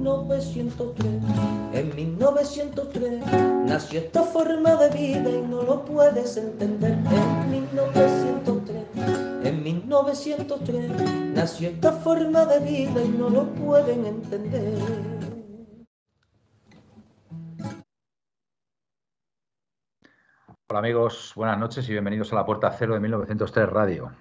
1903. En 1903 nació esta forma de vida y no lo puedes entender. En 1903, en 1903 nació esta forma de vida y no lo pueden entender. Hola amigos, buenas noches y bienvenidos a la Puerta Cero de 1903 Radio.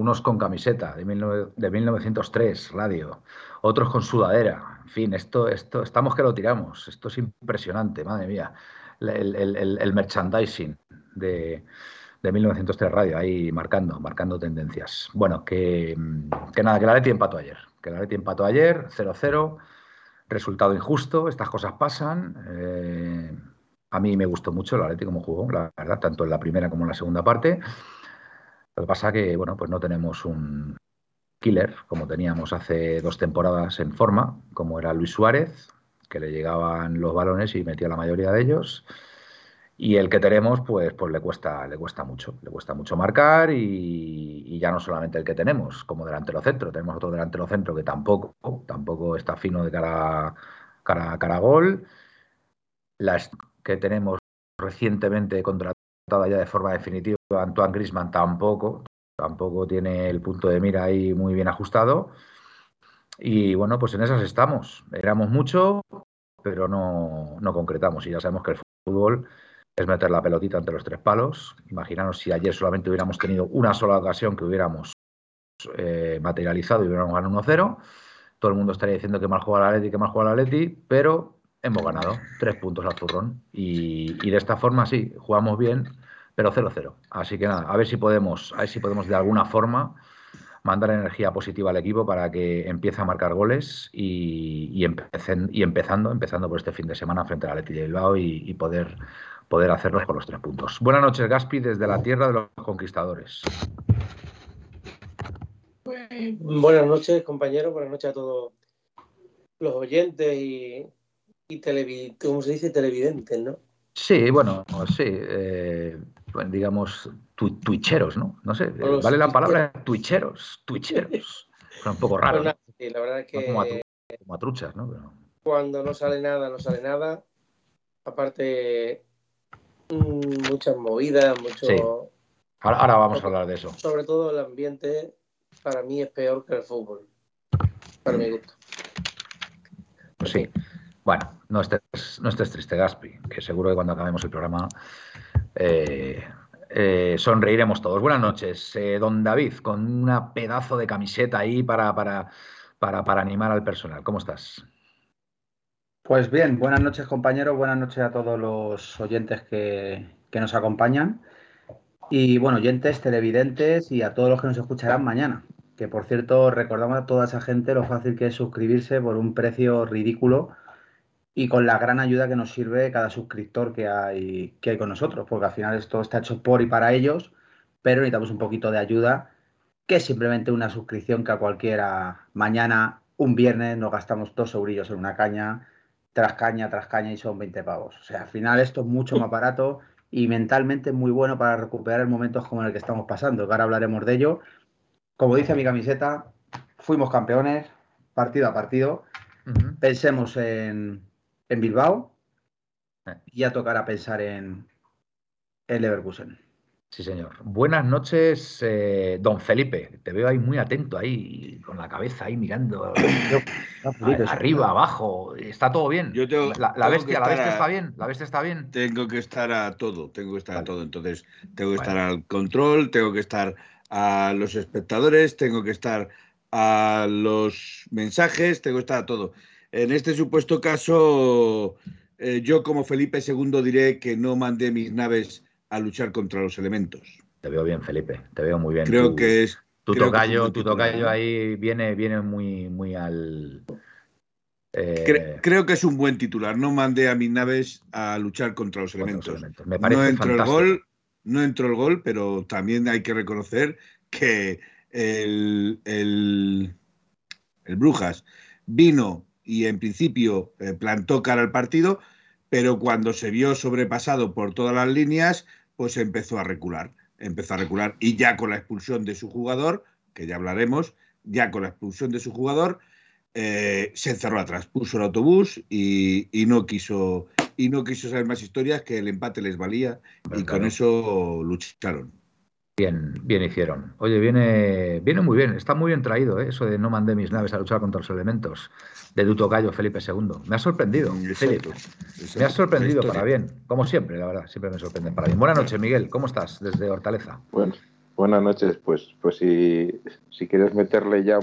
Unos con camiseta de, 1903 Radio, otros con sudadera. En fin, esto, esto, estamos que lo tiramos. Esto es impresionante, madre mía. El, merchandising de, 1903 Radio, ahí marcando, marcando tendencias. Bueno, que, que nada, que la Leti empató ayer. Que la Leti empató ayer, 0-0. Resultado injusto, estas cosas pasan. Eh, a mí me gustó mucho el Atlético como jugó, la verdad, tanto en la primera como en la segunda parte. Lo que pasa que, bueno, pues no tenemos un killer como teníamos hace dos temporadas en forma, como era Luis Suárez, que le llegaban los balones y metía la mayoría de ellos. Y el que tenemos, pues, pues le cuesta, le cuesta mucho, le cuesta mucho marcar y, ya no solamente el que tenemos como delantero centro, tenemos otro delantero centro que tampoco, tampoco está fino de cara, cara, cara a gol. La, que tenemos recientemente contratada ya de forma definitiva, Antoine Grisman tampoco, tampoco tiene el punto de mira ahí muy bien ajustado. Y bueno, pues en esas estamos. Éramos mucho, pero no, concretamos. Y ya sabemos que el fútbol es meter la pelotita entre los tres palos. Imaginaros si ayer solamente hubiéramos tenido una sola ocasión que hubiéramos eh, materializado y hubiéramos ganado 1-0. Todo el mundo estaría diciendo que mal juega la Atleti, que mal juega la Atleti, pero hemos ganado tres puntos al zurrón y, de esta forma sí, jugamos bien, pero 0-0. Así que nada, a ver si podemos, a ver si podemos de alguna forma mandar energía positiva al equipo para que empiece a marcar goles y, y, y empezando, empezando por este fin de semana frente al Leti de Bilbao y, poder, poder hacerlos con los tres puntos. Buenas noches, Gaspi, desde la tierra de los conquistadores. Buenas noches, compañeros, buenas noches a todos los oyentes y y televidente, ¿cómo se dice? Televidentes, ¿no? Sí, bueno, sí, eh, digamos, twitcheros, ¿no? No sé, vale la palabra twitcheros, twitcheros. un poco raro. la verdad es que. Como, a, truchas, ¿no? Cuando no sale nada, no sale nada. Aparte, muchas movidas, mucho. Ahora, vamos a hablar de eso. Sobre todo el ambiente, para mí es peor que el fútbol. Para mi gusto. Pues sí. Bueno, no estés, no estés triste, Gaspi, que seguro que cuando acabemos el programa eh, eh, sonreiremos todos. Buenas noches, eh, don David, con una pedazo de camiseta ahí para, para, para, animar al personal. ¿Cómo estás? Pues bien, buenas noches compañeros, buenas noches a todos los oyentes que, que nos acompañan. Y bueno, oyentes, televidentes y a todos los que nos escucharán mañana. Que por cierto, recordamos a toda esa gente lo fácil que es suscribirse por un precio ridículo y con la gran ayuda que nos sirve cada suscriptor que hay, que hay con nosotros, porque al final esto está hecho por y para ellos, pero necesitamos un poquito de ayuda, que es simplemente una suscripción que a cualquiera mañana, un viernes, nos gastamos dos eurillos en una caña, tras caña, tras caña y son 20 pavos. O sea, al final esto es mucho más barato y mentalmente muy bueno para recuperar momentos como el que estamos pasando, que ahora hablaremos de ello. Como dice mi camiseta, fuimos campeones, partido a partido. Pensemos en, en Bilbao eh. y ya tocará pensar en el Leverkusen. Sí, señor. Buenas noches, eh, don Felipe. Te veo ahí muy atento, ahí con la cabeza ahí mirando arriba, abajo. ¿Está todo bien? la, bestia, la bestia está bien. La bestia está bien. Tengo que estar a todo, tengo que estar a todo. Entonces, tengo que estar al control, tengo que estar a los espectadores, tengo que estar a los mensajes, tengo que estar a todo. En este supuesto caso, eh, yo como Felipe II diré que no mandé mis naves a luchar contra los elementos. Te veo bien, Felipe, te veo muy bien. Creo que es... Tu tocayo, tu tocayo ahí viene, viene muy, muy al... Eh, creo que es un buen titular. No mandé a mis naves a luchar contra los elementos. no entró el gol, no entró el gol, pero también hay que reconocer que el, el, Brujas vino y en principio eh, plantó cara al partido, pero cuando se vio sobrepasado por todas las líneas, pues empezó a recular. Empezó a recular y ya con la expulsión de su jugador, que ya hablaremos, ya con la expulsión de su jugador, eh, se encerró atrás, puso el autobús y, no quiso y no quiso saber más historias que el empate les valía y con eso lucharon. Bien, bien hicieron. Oye, viene, viene muy bien, está muy bien traído ¿eh? eso de no mandé mis naves a luchar contra los elementos de Duto Gallo Felipe II. Me ha sorprendido, Felipe. Me ha sorprendido para bien, como siempre, la verdad, siempre me sorprende para bien. Buenas noches, Miguel, ¿cómo estás desde Hortaleza? Bueno, Buenas noches, pues, pues si, si quieres meterle ya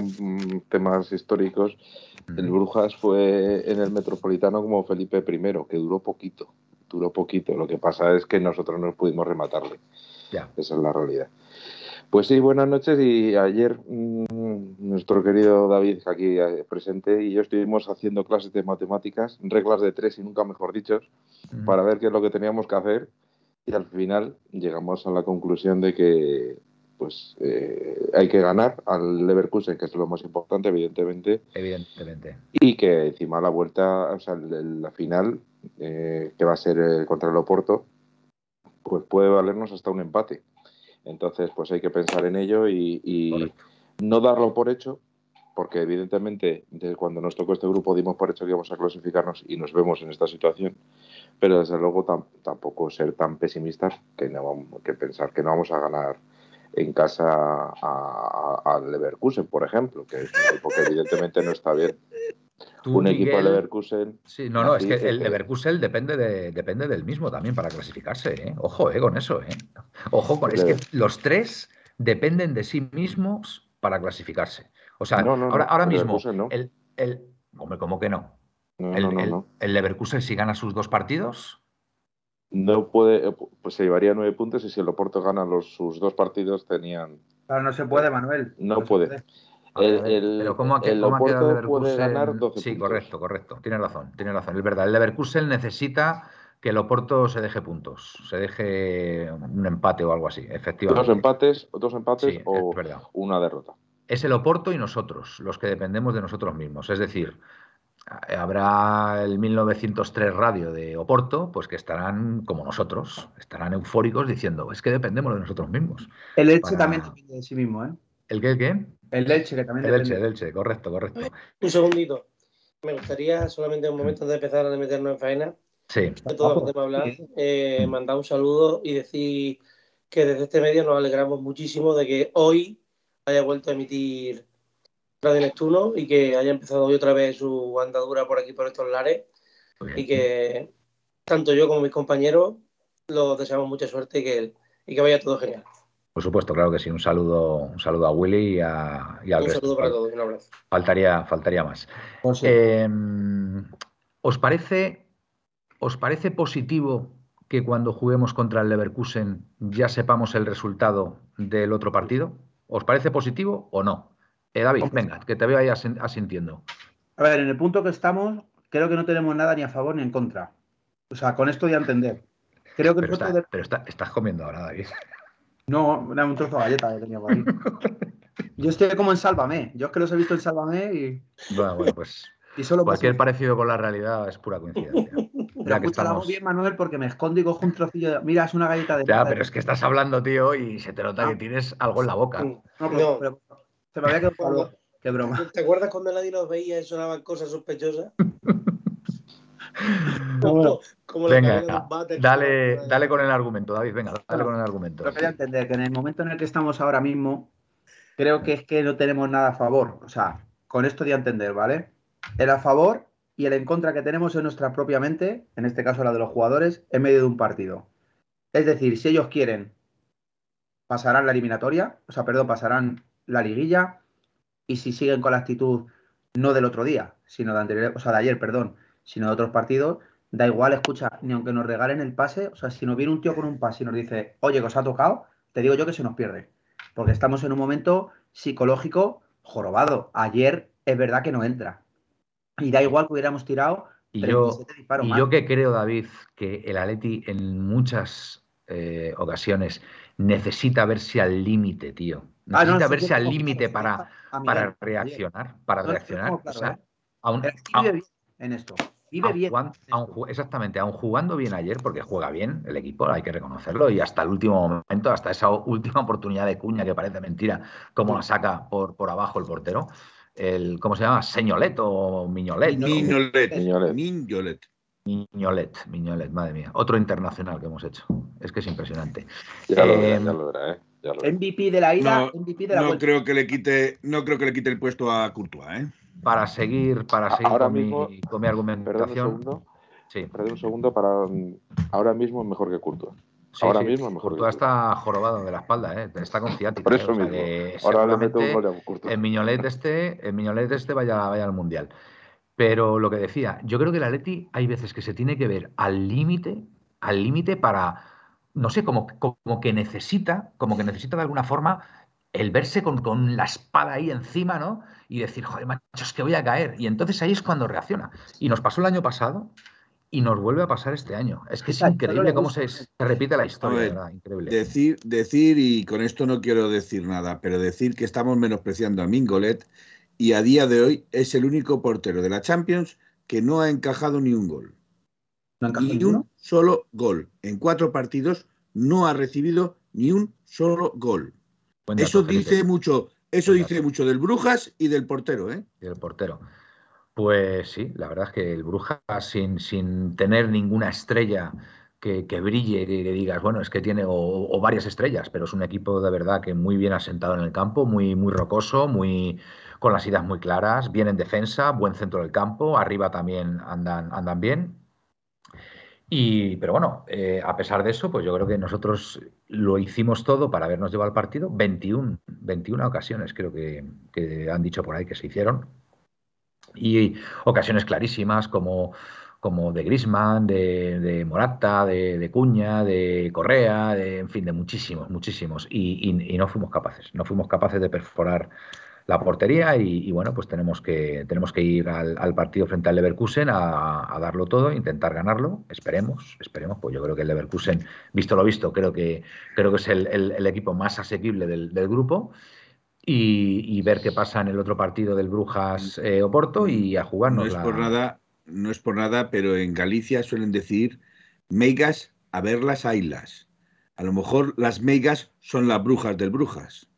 temas históricos, el Brujas fue en el Metropolitano como Felipe I, que duró poquito, duró poquito. Lo que pasa es que nosotros no pudimos rematarle. Ya. Esa es la realidad. Pues sí, buenas noches y ayer mm, nuestro querido David aquí eh, presente y yo estuvimos haciendo clases de matemáticas, reglas de tres y nunca mejor dicho, para ver qué es lo que teníamos que hacer y al final llegamos a la conclusión de que pues eh, hay que ganar al Leverkusen, que es lo más importante, evidentemente. Evidentemente. Y que encima la vuelta, o sea, la final, eh, que va a ser eh, contra el Oporto, pues puede valernos hasta un empate. Entonces, pues hay que pensar en ello y, no darlo por hecho, porque evidentemente desde cuando nos tocó este grupo dimos por hecho que íbamos a clasificarnos y nos vemos en esta situación pero desde luego tampoco ser tan pesimistas que, no, que pensar que no vamos a ganar en casa al Leverkusen, por ejemplo, que es un equipo que evidentemente no está bien. Un equipo de Leverkusen. Sí, no, no, es que el Leverkusen depende, de, depende del mismo también para clasificarse. ¿eh? Ojo eh, con eso. ¿eh? Ojo con. Es que los tres dependen de sí mismos para clasificarse. O sea, ahora, ahora mismo. El, el, hombre, ¿cómo que no? el, Leverkusen, si gana sus dos partidos. No puede, eh, pues se llevaría nueve puntos y si el Oporto gana los, sus dos partidos tenían. Claro, no se puede, Manuel. No, puede. Pero ¿cómo ha, quedado el Leverkusen? ganar sí, correcto, correcto. Tiene razón, tiene razón. Es verdad. El Leverkusen necesita que el Oporto se deje puntos, se deje un empate o algo así, efectivamente. Dos empates, dos empates o una derrota. Es el Oporto y nosotros, los que dependemos de nosotros mismos. Es decir, habrá el 1903 Radio de Oporto, pues que estarán como nosotros, estarán eufóricos diciendo, es que dependemos de nosotros mismos. El Elche también depende de sí mismo, ¿eh? ¿El qué? El, qué? El Elche, que también el Elche, el Elche, correcto, correcto. Un segundito. Me gustaría, solamente un momento de empezar a meternos en faena, sí. de todo lo que hablar, eh, mandar un saludo y decir que desde este medio nos alegramos muchísimo de que hoy haya vuelto a emitir Radio Neptuno y que haya empezado hoy otra vez su andadura por aquí, por estos lares. Y que tanto yo como mis compañeros los deseamos mucha suerte y que, y que vaya todo genial. Por supuesto, claro que sí. Un saludo, un saludo a Willy y, a, y Un saludo para todos, un abrazo. Faltaría, faltaría más. Pues em, ¿os, parece, ¿Os parece positivo que cuando juguemos contra el Leverkusen ya sepamos el resultado del otro partido? ¿Os parece positivo o no? Eh, David, venga, que te veo ahí asintiendo. A ver, en el punto que estamos, creo que no tenemos nada ni a favor ni en contra. O sea, con esto ya entender. Creo que pero, pero estás comiendo ahora, David. No, era un trozo de galleta que tenía por ahí. Yo estoy como en Sálvame. Yo es que los he visto en Sálvame y. Bueno, bueno, pues. y solo cualquier parecido con la realidad es pura coincidencia. Ya que estamos... bien, Manuel, porque me escondo y cojo un trocillo de... Mira, es una galleta de... Ya, pero es que estás hablando, tío, y se te nota que ah. tienes algo en la boca. No, pero, se me había quedado Qué broma. ¿Te acuerdas cuando nadie nos veía y sonaban cosas sospechosas? Venga, dale, dale con el argumento, David, venga, dale con el argumento. Entender que en el momento en el que estamos ahora mismo, creo que es que no tenemos nada a favor. O sea, con esto de entender, ¿vale? El a favor y el en contra que tenemos en nuestra propia mente, en este caso la de los jugadores, en medio de un partido. Es decir, si ellos quieren, pasarán la eliminatoria, o sea, perdón, pasarán la liguilla y si siguen con la actitud no del otro día, sino de anterior, o sea, de ayer, perdón, sino de otros partidos, da igual, escucha, ni aunque nos regalen el pase, o sea, si nos viene un tío con un pase y nos dice, oye, que os ha tocado, te digo yo que se nos pierde. Porque estamos en un momento psicológico jorobado. Ayer es verdad que no entra. y da igual que hubiéramos tirado Y yo, 37 disparos y yo que creo, David, que el Atleti en muchas eh, ocasiones necesita verse al límite, tío. Ah, no, Necesita sí, verse al límite para, para reaccionar. Para No, reaccionar. tengo claro, o sea, ¿eh? aún- bien en esto. Vive aun bien. aun exactamente, aún jugando bien ayer, porque juega bien el equipo, hay que reconocerlo, y hasta el último momento, hasta esa última oportunidad de cuña que parece mentira, como la saca por, por abajo el portero, el, ¿cómo se llama? Señolet o Miñolet. Miñolet. Miñolet. Miñolet. Miñolet, Miñolet, madre mía. Otro internacional que hemos hecho. Es que es impresionante. Ya lo era, Em, ya lo era, ¿eh? Ya lo era. MVP de la ida, No, MVP de la No vuelta. creo que le quite, no creo que le quite el puesto a Courtois, ¿eh? Para seguir, para seguir ahora con, mismo- mi, con mi Perdón un argumentación. segundo. Sí, Perdón un segundo para. mm, Ahora mismo es mejor que Courtois. sí, ahora sí. mismo es mejor que Courtois está jorobado de la espalda, ¿eh? está con ciática. Por ¿eh? eso O sea mismo. Ahora le meto un gol a el Miñolet este, el Miñolet este vaya, vaya al Mundial. Pero lo que decía, yo creo que el Atleti hay veces que se tiene que ver al límite, al límite para, no sé, como, como que necesita, como que necesita de alguna forma el verse con, con la espada ahí encima, ¿no? Y decir, joder, macho, es que voy a caer. Y entonces ahí es cuando reacciona. Y nos pasó el año pasado y nos vuelve a pasar este año. Es que es Exacto, increíble le cómo se, se repite la historia, A ver, ¿verdad? Increíble. Decir, decir, y con esto no quiero decir nada, pero decir que estamos menospreciando a Mingolet y a día de hoy es el único portero de la Champions que no ha encajado ni un gol. ¿No encajó Ni ninguno? un solo gol. En cuatro partidos no ha recibido ni un solo gol. Dato, Eso Felipe. dice mucho, eso dice mucho del Brujas y del portero, ¿eh? y el portero. Pues sí, la verdad es que el Brujas, sin, sin tener ninguna estrella que, que brille, que, que digas, bueno, es que tiene, o, o varias estrellas, pero es un equipo de verdad que muy bien asentado en el campo, muy, muy rocoso, muy, con las ideas muy claras, bien en defensa, buen centro del campo, arriba también andan, andan bien. Pero bueno, eh, a pesar de eso, pues yo creo que nosotros lo hicimos todo para habernos llevado al partido. 21, 21 ocasiones creo que, han dicho por ahí que se hicieron. Y ocasiones clarísimas como, como de Grisman, de, de Morata, de, de Cuña, de Correa, en fin, de muchísimos, muchísimos. Y no fuimos capaces, no fuimos capaces de perforar la portería y, y bueno, pues tenemos que, tenemos que ir al, al partido frente al Leverkusen a, a darlo todo, intentar ganarlo, esperemos, esperemos, pues yo creo que el Leverkusen, visto lo visto, creo que, creo que es el, el- el equipo más asequible del, del grupo y, y ver qué pasa en el otro partido del Brujas eh, Oporto y a No jugarnos es la- por nada, no es por nada, pero en Galicia suelen decir meigas a verlas ailas. A lo mejor las meigas son las brujas del Brujas.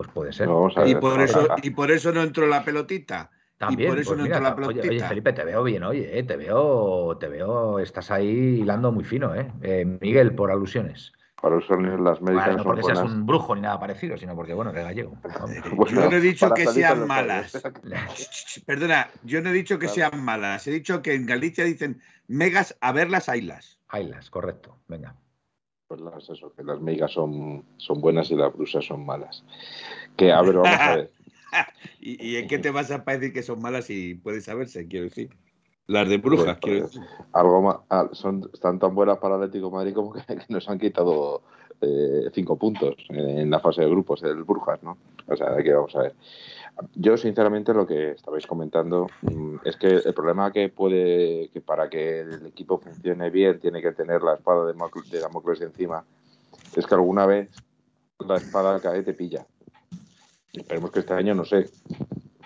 Pues puede ser. Y ver, por eso, y por eso no entró la pelotita. También, por eso pues no mira, entró la ta- oye, oye, pelotita. Felipe, te veo bien, oye, eh, te veo, te veo, estás ahí hilando muy fino, ¿eh? Eh, Miguel, por alusiones. Para eso las médicas Bueno, no son porque seas un brujo ni nada parecido, sino porque, bueno, eres gallego. Bueno, yo no he dicho que sean malas. Perdona, yo no he dicho que Claro. sean malas. He dicho que en Galicia dicen megas a verlas ailas. Ailas, correcto. Venga. Pues las, eso, que las migas son, son buenas y las brusas son malas. Que, a ver, vamos a ver. ¿Y, y en qué te vas a decir que son malas y puede saberse, quiero decir? Las de brujas, Pues, quiero pues, decir. algo más, ah, son, están tan buenas para Atlético de Madrid como que, que nos han quitado eh, cinco puntos en la fase de grupos del Brujas, ¿no? O sea, que vamos a ver. Yo, sinceramente, lo que estabais comentando mm, es que el problema que puede, que para que el equipo funcione bien, tiene que tener la espada de, de Damocles encima, es que alguna vez la espada cae te pilla. Esperemos que este año no sé,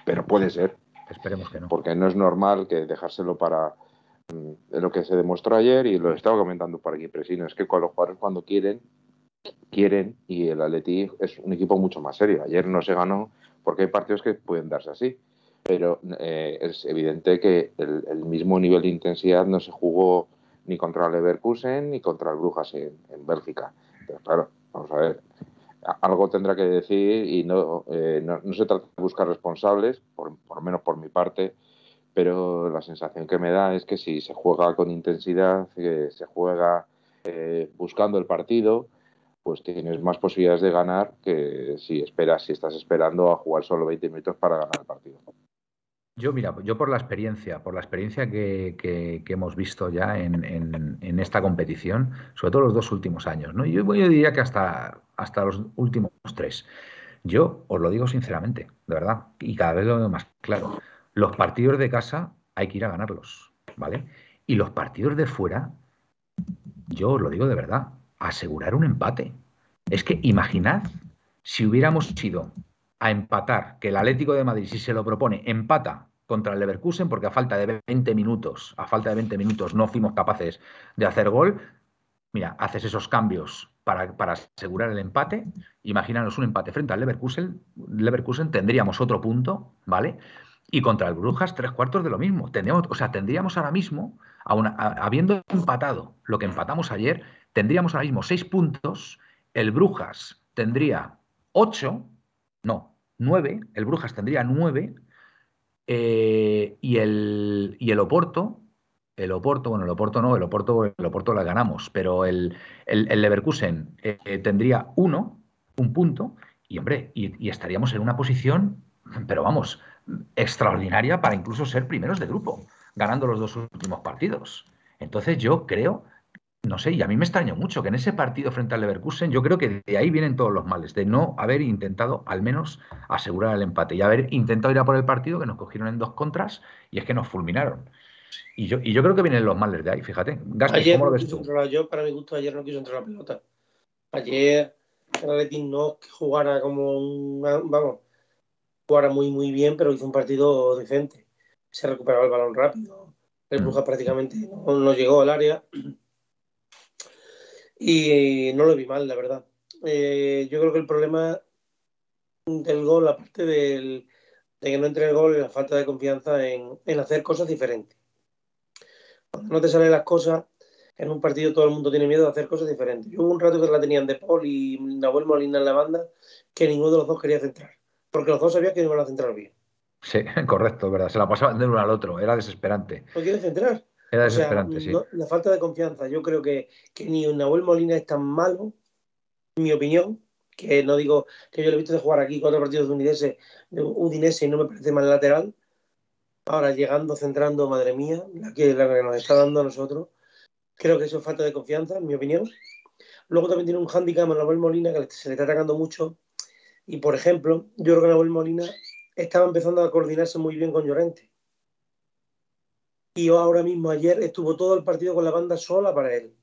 pero puede ser Esperemos que no. porque no es normal que dejárselo para mm, lo que se demostró ayer y lo estaba comentando por aquí Presino, es que con los jugadores cuando quieren, quieren y el Atleti es un equipo mucho más serio. Ayer no se ganó porque hay partidos que pueden darse así, pero eh, es evidente que el, mismo nivel de intensidad no se jugó ni contra el Leverkusen ni contra el Brujas en, Bélgica. Pero claro, vamos a ver, algo tendrá que decir y no, eh, no, se trata de buscar responsables, por, lo menos por mi parte, pero la sensación que me da es que si se juega con intensidad, que se juega eh, buscando el partido, pues tienes más posibilidades de ganar que si esperas, si estás esperando a jugar solo 20 minutos para ganar el partido. Yo, mira, yo por la experiencia, por la experiencia que, que- que hemos visto ya en, esta competición, sobre todo los dos últimos años, ¿no? Yo, diría que hasta los últimos tres. Yo os lo digo sinceramente, de verdad, y cada vez lo veo más claro. Los partidos de casa hay que ir a ganarlos, ¿vale? Y los partidos de fuera, yo os lo digo de verdad, asegurar un empate. Es que imaginad si hubiéramos ido a empatar, que el Atlético de Madrid, si se lo propone, empata contra el Leverkusen, porque a falta de 20 minutos, a falta de 20 minutos no fuimos capaces de hacer gol. Mira, haces esos cambios para, para asegurar el empate. Imaginaros un empate frente al Leverkusen. Leverkusen tendríamos otro punto, ¿vale? Y contra el Brujas, tres cuartos de lo mismo. Tendríamos, o sea, tendríamos ahora mismo, habiendo empatado lo que empatamos ayer, tendríamos ahora mismo seis puntos. El Brujas tendría ocho, no, nueve. El Brujas tendría nueve eh, y, el, y el Oporto, el Oporto, bueno, el Oporto no, el Oporto, el Oporto la ganamos, pero el, el, Leverkusen eh, tendría uno, un punto, y hombre, y, estaríamos en una posición, pero vamos, extraordinaria para incluso ser primeros de grupo, ganando los dos últimos partidos. Entonces yo creo no sé, y a mí me extrañó mucho que en ese partido frente al Leverkusen, yo creo que de ahí vienen todos los males, de no haber intentado al menos asegurar el empate y haber intentado ir a por el partido que nos cogieron en dos contras y es que nos fulminaron. Y yo, y yo creo que vienen los males de ahí, fíjate. ¿cómo lo ves tú? Yo, para mi gusto, ayer no quiso entrar la pelota. Ayer el no jugara como un. Vamos, jugara muy, muy bien, pero hizo un partido decente. Se recuperaba el balón rápido. El mm. Bruja prácticamente no llegó al área y no lo vi mal, la verdad. Eh, yo creo que el problema del gol, aparte del, de que no entre el gol, es la falta de confianza en, hacer cosas diferentes. Cuando no te salen las cosas, en un partido todo el mundo tiene miedo de hacer cosas diferentes. Yo hubo un rato que la tenían de Paul y Nahuel Molina en la banda, que ninguno de los dos quería centrar, porque los dos sabían que no iban a centrar bien. Sí, correcto, verdad. Se la pasaban de uno al otro, era desesperante. No quiere centrar. Era desesperante, sí. la falta de confianza. Yo creo que, que ni Nahuel Molina es tan malo, en mi opinión, que no digo que yo lo he visto de jugar aquí cuatro partidos de Udinese, de Udinese y no me parece mal lateral. Ahora llegando, centrando, madre mía, la que, la que nos está dando a nosotros. Creo que eso es falta de confianza, en mi opinión. Luego también tiene un hándicap a Nahuel Molina que se le está atacando mucho. Y por ejemplo, yo creo que Nahuel Molina estaba empezando a coordinarse muy bien con Llorente y ahora mismo ayer estuvo todo el partido con la banda sola para él.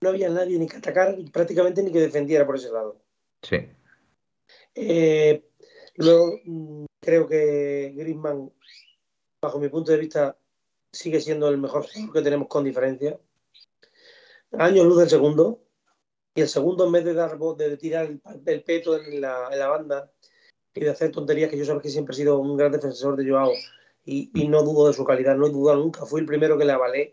No había nadie ni que atacar, prácticamente ni que defendiera por ese lado. Sí. Eh, luego mm, creo que Griezmann, bajo mi punto de vista, sigue siendo el mejor que tenemos con diferencia. Años luz del segundo. Y el segundo, en vez de dar de tirar el, peto en la, en la, banda y de hacer tonterías, que yo sabes que siempre he sido un gran defensor de Joao, y, no dudo de su calidad, no he dudado nunca. Fui el primero que le avalé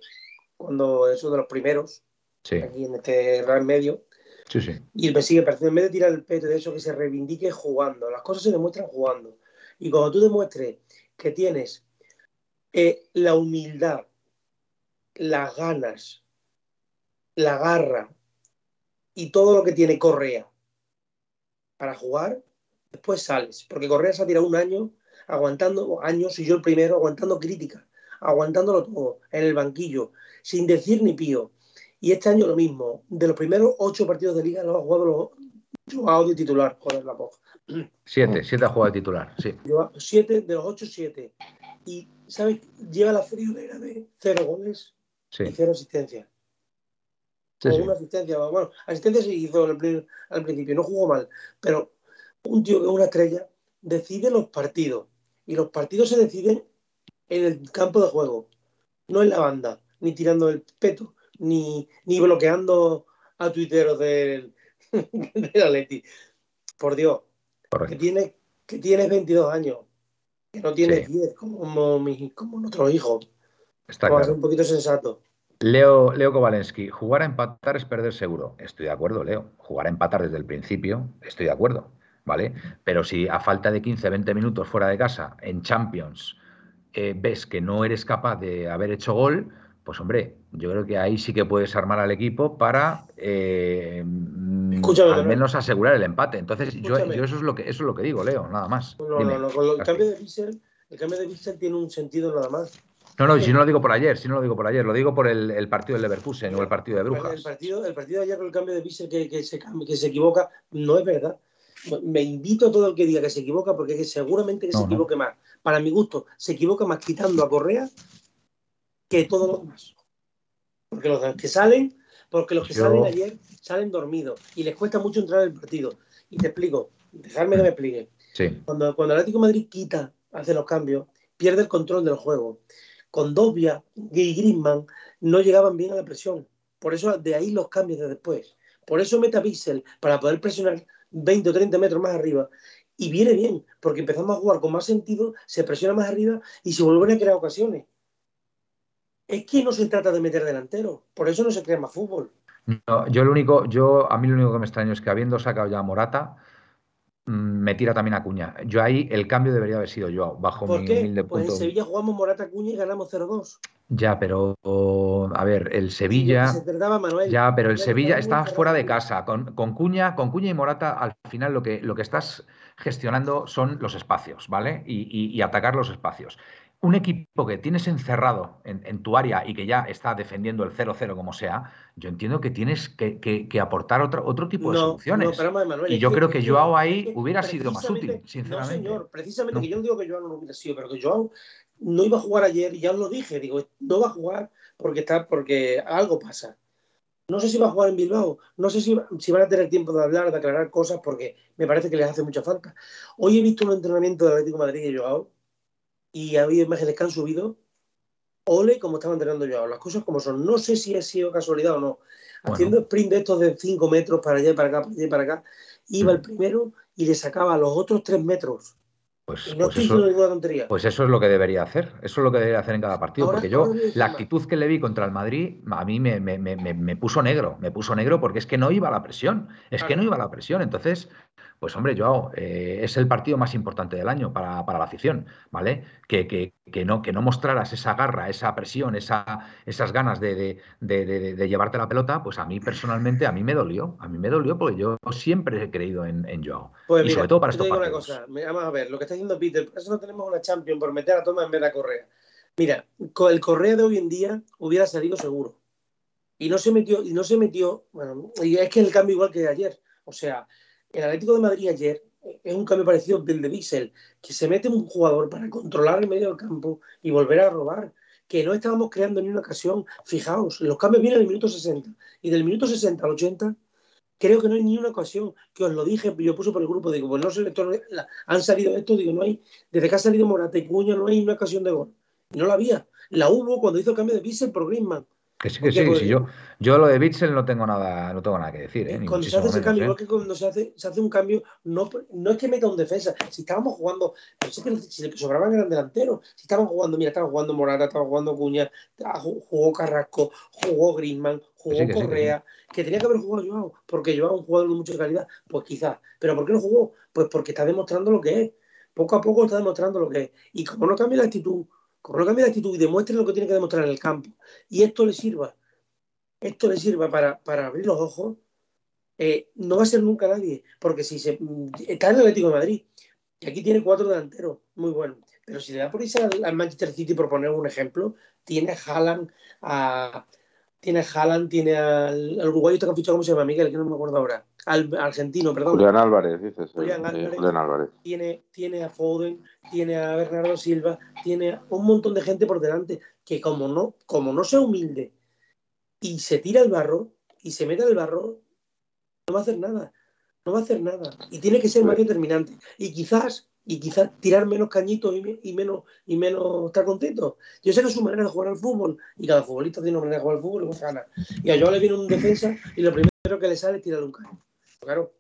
cuando eso de los primeros, aquí en este Real Medio. Sí, sí. Y me sigue pareciendo, en vez de tirar el peto de eso, que se reivindique jugando. Las cosas se demuestran jugando. Y cuando tú demuestres que tienes eh, la humildad, las ganas, la garra y todo lo que tiene Correa para jugar, después sales. Porque Correa se ha tirado un año aguantando años y yo el primero, aguantando críticas, aguantándolo todo en el banquillo, sin decir ni pío. Y este año lo mismo. De los primeros ocho partidos de liga los ha jugado los jugado de titular, joder la coja. Siete, siete ha jugado de titular, sí. siete, de los ocho, siete. Y, ¿sabes? Lleva la friolera de cero goles y cero asistencia. Sí, una asistencia, bueno, asistencia se hizo al, al principio, no jugó mal, pero un tío que es una estrella decide los partidos y los partidos se deciden en el campo de juego, no en la banda, ni tirando el peto, ni, ni bloqueando a tuiteros del, del Atleti. Por Dios, que tienes que tiene 22 años, que no tienes 10 como, mi, como nuestros hijos. Está claro. un poquito sensato. Leo, Leo Kowalensky, jugar a empatar es perder seguro. Estoy de acuerdo, Leo. Jugar a empatar desde el principio, estoy de acuerdo. ¿Vale? Pero si a falta de 15, 20 minutos fuera de casa, en Champions, eh, ves que no eres capaz de haber hecho gol, pues hombre, yo creo que ahí sí que puedes armar al equipo para eh, al menos asegurar el empate. Entonces, yo, eso es lo que eso es lo que digo, Leo, nada más. No, no, no, el cambio de Bissell, el cambio de tiene un sentido nada más. No, no, y si no lo digo por ayer, si no lo digo por ayer, lo digo por el, partido del Leverkusen o el partido de Brujas. El partido, el partido de ayer con el cambio de Bissell que, se, que se equivoca, no es verdad. Me invito a todo el que diga que se equivoca, porque es que seguramente que se equivoque más. Para mi gusto, se equivoca más quitando a Correa que todos los demás. Porque los que salen, porque los que salen ayer salen dormidos y les cuesta mucho entrar al partido. Y te explico, dejadme que me explique. Cuando, cuando el Atlético de Madrid quita, hace los cambios, pierde el control del juego. Con Dobia y Griezmann no llegaban bien a la presión. Por eso de ahí los cambios de después. Por eso mete a Pixel para poder presionar 20 o 30 metros más arriba. Y viene bien, porque empezamos a jugar con más sentido, se presiona más arriba y se vuelven a crear ocasiones. Es que no se trata de meter delantero, por eso no se crea más fútbol. yo lo único, yo, a mí lo único que me extraño es que habiendo sacado ya a Morata, me tira también a Cuña. Yo ahí el cambio debería haber sido yo, bajo ¿Por mi qué? humilde pues punto. en Sevilla jugamos Morata Cuña y ganamos 0-2. Ya, pero a ver, el Sevilla. Se trataba Manuel. Ya, pero el Manuel, Sevilla está fuera de casa. Con, con Cuña, con Cuña y Morata, al final lo que, lo que estás gestionando son los espacios, ¿vale? Y, y- y atacar los espacios. Un equipo que tienes encerrado en, en tu área y que ya está defendiendo el 0-0 como sea, yo entiendo que tienes que, que- que aportar otro, otro tipo de No, soluciones. no, pero Manuel, y yo creo que Joao ahí hubiera sido más útil, sinceramente. No, señor, precisamente No. que yo no digo que Joao no lo hubiera sido, pero que Joao no iba a jugar ayer y ya os lo dije, digo, no va a jugar porque está, porque algo pasa. No sé si va a jugar en Bilbao, no sé si, si van a tener tiempo de hablar, de aclarar cosas, porque me parece que les hace mucha falta. Hoy he visto un entrenamiento del Atlético de Madrid y Joao, y ha habido imágenes que han subido. Ole, como estaba entrenando Joao, las cosas como son. No sé si ha sido casualidad o no. Bueno. Haciendo sprint de estos de 5 metros para allá y para acá, para allá y para acá, iba Mm. el primero y le sacaba los otros 3 metros. Pues, Y no pues estoy eso, diciendo ninguna tontería. Pues eso es lo que debería hacer, eso es lo que debería hacer en cada partido, Ahora- porque yo la actitud que le vi contra el Madrid a mí me, me- me- me- puso negro, me puso negro porque es que no iba a la presión, es que no iba a la presión, entonces, pues hombre, Joao, eh, es el partido más importante del año para, para la afición, ¿vale? Que, que- que no, que no mostraras esa garra, esa presión, esa, esas ganas de, de- de- de- de llevarte la pelota, pues a mí personalmente, a mí me dolió, a mí me dolió porque yo siempre he creído en, en Joao. Pues y mira, sobre todo para te estos digo una cosa, vamos a ver, lo que está diciendo Peter, por eso no tenemos una Champions por meter a Toma en vez de a Correa. Mira, con el Correa de hoy en día hubiera salido seguro. Y no se metió, y no se metió, bueno, y es que el cambio igual que ayer. O sea, el Atlético de Madrid ayer es un cambio parecido del de Bissell, que se mete un jugador para controlar el medio del campo y volver a robar. Que no estábamos creando ni una ocasión. Fijaos, los cambios vienen en el minuto 60. Y del minuto 60 al 80 creo que no hay ni una ocasión que os lo dije, yo puse por el grupo, digo, pues no no- la- han salido esto, digo, no hay, desde que ha salido Morata y Cuña no hay una ocasión de gol. No la había. La hubo cuando hizo el cambio de Bissell por Griezmann. Que sí, ¿Por que sí, sí, yo, yo lo de Bitzel no tengo nada, no tengo nada que decir, ¿eh? Ni cuando se hace ese menos, cambio, ¿eh? igual que cuando se hace, se hace un cambio, no, no es que meta un defensa, si estábamos jugando, pero sí que si sobraban eran delanteros, si estaban jugando, mira, estaba jugando Morata, estaba jugando Cuña, ju- jugó Carrasco, jugó Griezmann, jugó Que sí, que sí, que Correa, que, tenía que haber jugado Joao, porque Joao es un jugador de mucha calidad, pues quizás, pero ¿por qué no jugó? Pues porque está demostrando lo que es, poco a poco está demostrando lo que es, y como no cambia la actitud, como no cambia la actitud y demuestre lo que tiene que demostrar en el campo, y esto le sirva, esto le sirva para, para abrir los ojos, eh, no va a ser nunca nadie, porque si se, está en el Atlético de Madrid, y aquí tiene cuatro delanteros, muy buenos, pero si le da por irse al, Manchester City, por poner un ejemplo, tiene Haaland, a, tiene a Haaland, tiene al, al uruguayo este que ha fichado, ¿cómo se llama? Miguel, que no me acuerdo ahora, al argentino, perdón, Julián Álvarez, dices. Julián eh, Álvarez. Julián Álvarez. tiene, tiene a Foden, tiene a Bernardo Silva, tiene a un montón de gente por delante que como no, como no sea humilde y se tira al barro y se mete al barro, no va a hacer nada. No va a hacer nada. Y tiene que ser más determinante. Y quizás, y quizás tirar menos cañitos y, y menos, y menos estar contento. Yo sé que es su manera de jugar al fútbol, y cada futbolista tiene una manera de jugar al fútbol y pues gana. Y a Joao le viene un defensa y lo primero que le sale es tirarle un caño. Claro.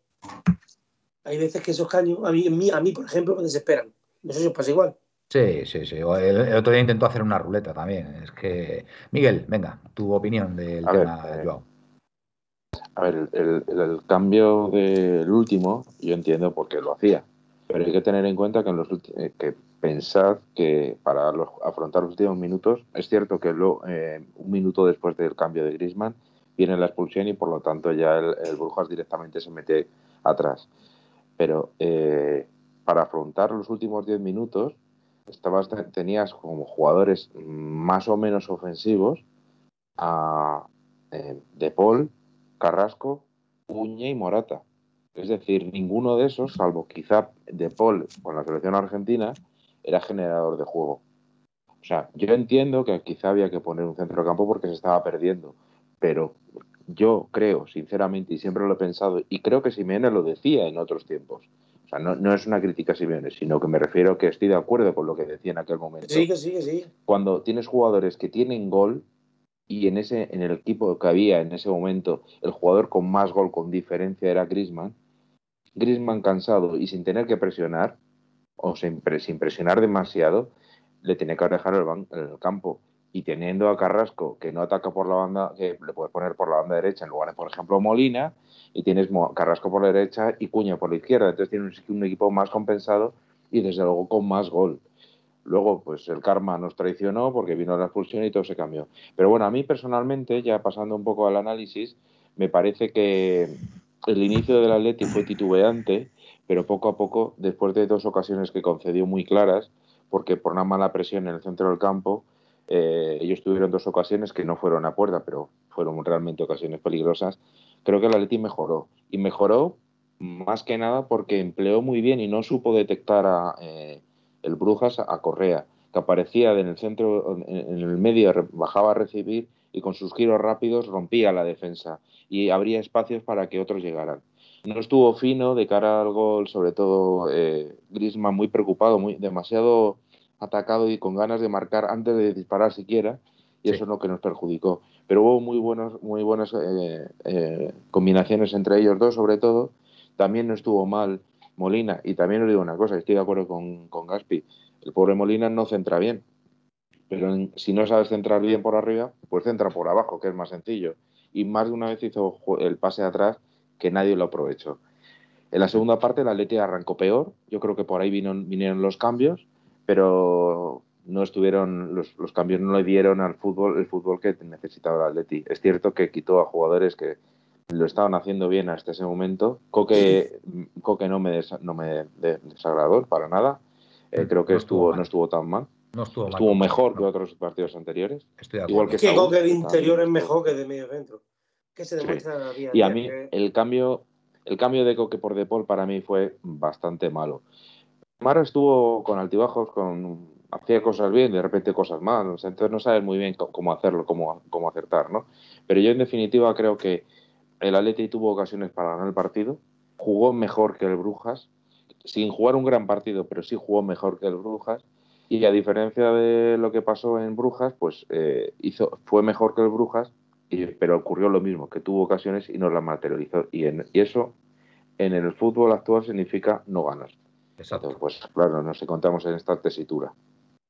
Hay veces que esos caños, a mí, a mí, por ejemplo, me desesperan. No sé si os pasa igual. Sí, sí, sí. El, el otro día intentó hacer una ruleta también. Es que. Miguel, venga, tu opinión del A ver, tema, eh, Joao. A ver, el, el- el cambio del último, yo entiendo por qué lo hacía, pero hay que tener en cuenta que, en los eh, que pensad que para los- afrontar los últimos minutos, es cierto que lo, eh, un minuto después del cambio de Griezmann viene la expulsión y por lo tanto ya el, el Brujas directamente se mete atrás. Pero eh, para afrontar los últimos 10 minutos, estabas, tenías como jugadores más o menos ofensivos a eh, De Paul, Carrasco, Uña y Morata. Es decir, ninguno de esos, salvo quizá De Paul con la selección argentina, era generador de juego. O sea, yo entiendo que quizá había que poner un centro de campo porque se estaba perdiendo, pero yo creo, sinceramente, y siempre lo he pensado, y creo que Simeone lo decía en otros tiempos. O sea, no, no es una crítica a Simeone, sino que me refiero que estoy de acuerdo con lo que decía en aquel momento. Sí, que sí, que sí. Cuando tienes jugadores que tienen gol, y en ese en el equipo que había en ese momento el jugador con más gol con diferencia era Griezmann Griezmann cansado y sin tener que presionar o sin, presionar demasiado le tenía que dejar el, el, campo y teniendo a Carrasco que no ataca por la banda que le puedes poner por la banda derecha en lugar de por ejemplo Molina y tienes Carrasco por la derecha y Cuña por la izquierda entonces tienes un equipo más compensado y desde luego con más gol Luego, pues el karma nos traicionó porque vino la expulsión y todo se cambió. Pero bueno, a mí personalmente, ya pasando un poco al análisis, me parece que el inicio del Atleti fue titubeante, pero poco a poco, después de dos ocasiones que concedió muy claras, porque por una mala presión en el centro del campo, eh, ellos tuvieron dos ocasiones que no fueron a puerta, pero fueron realmente ocasiones peligrosas. Creo que el Atleti mejoró. Y mejoró más que nada porque empleó muy bien y no supo detectar a, eh, el Brujas a Correa, que aparecía en el centro, en el medio, bajaba a recibir y con sus giros rápidos rompía la defensa y abría espacios para que otros llegaran. No estuvo fino de cara al gol, sobre todo eh, Grisman muy preocupado, muy demasiado atacado y con ganas de marcar antes de disparar siquiera, y eso es lo que nos perjudicó. Pero hubo muy, buenos, muy buenas eh, eh, combinaciones entre ellos dos, sobre todo. También no estuvo mal Molina, y también os digo una cosa, estoy de acuerdo con, con Gaspi, el pobre Molina no centra bien, pero si no sabes centrar bien por arriba, pues centra por abajo, que es más sencillo. Y más de una vez hizo el pase atrás que nadie lo aprovechó. En la segunda parte el Atleti arrancó peor, yo creo que por ahí vinieron los cambios, pero no estuvieron los, los, cambios no le dieron al fútbol el fútbol que necesitaba el Atleti. Es cierto que quitó a jugadores que lo estaban haciendo bien hasta ese momento. Coque, Coque no me, no me desagradó para nada. Eh, creo que estuvo, no estuvo tan mal. No estuvo, estuvo mejor que otros partidos anteriores. Estoy Igual que, que Coque de interior es mejor que de medio centro. Que se demuestra sí. Y a mí el cambio el cambio de Coque por Depol para mí fue bastante malo. Maro estuvo con altibajos, con hacía cosas bien, de repente cosas mal, entonces no sabes muy bien cómo hacerlo, cómo, cómo acertar, ¿no? Pero yo en definitiva creo que el Atleti tuvo ocasiones para ganar el partido, jugó mejor que el Brujas, sin jugar un gran partido, pero sí jugó mejor que el Brujas. Y a diferencia de lo que pasó en Brujas, pues eh, hizo, fue mejor que el Brujas, y, pero ocurrió lo mismo, que tuvo ocasiones y no las materializó. Y, en, y eso en el fútbol actual significa no ganar. Exacto. Pues claro, nos encontramos en esta tesitura.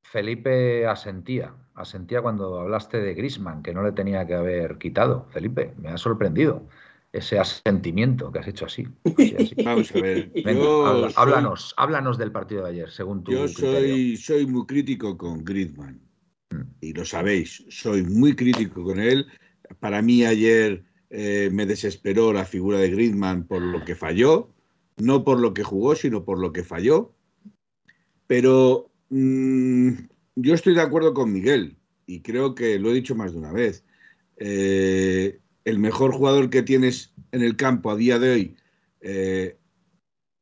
Felipe asentía, asentía cuando hablaste de Grisman, que no le tenía que haber quitado. Felipe, me ha sorprendido ese asentimiento que has hecho así. así. Vamos a ver. Venga, háblanos, soy, háblanos del partido de ayer, según tu Yo soy, soy muy crítico con Griezmann. Mm. Y lo sabéis, soy muy crítico con él. Para mí ayer eh, me desesperó la figura de Griezmann por lo que falló, no por lo que jugó, sino por lo que falló. Pero Mm, yo estoy de acuerdo con Miguel y creo que lo he dicho más de una vez. Eh, el mejor jugador que tienes en el campo a día de hoy, eh,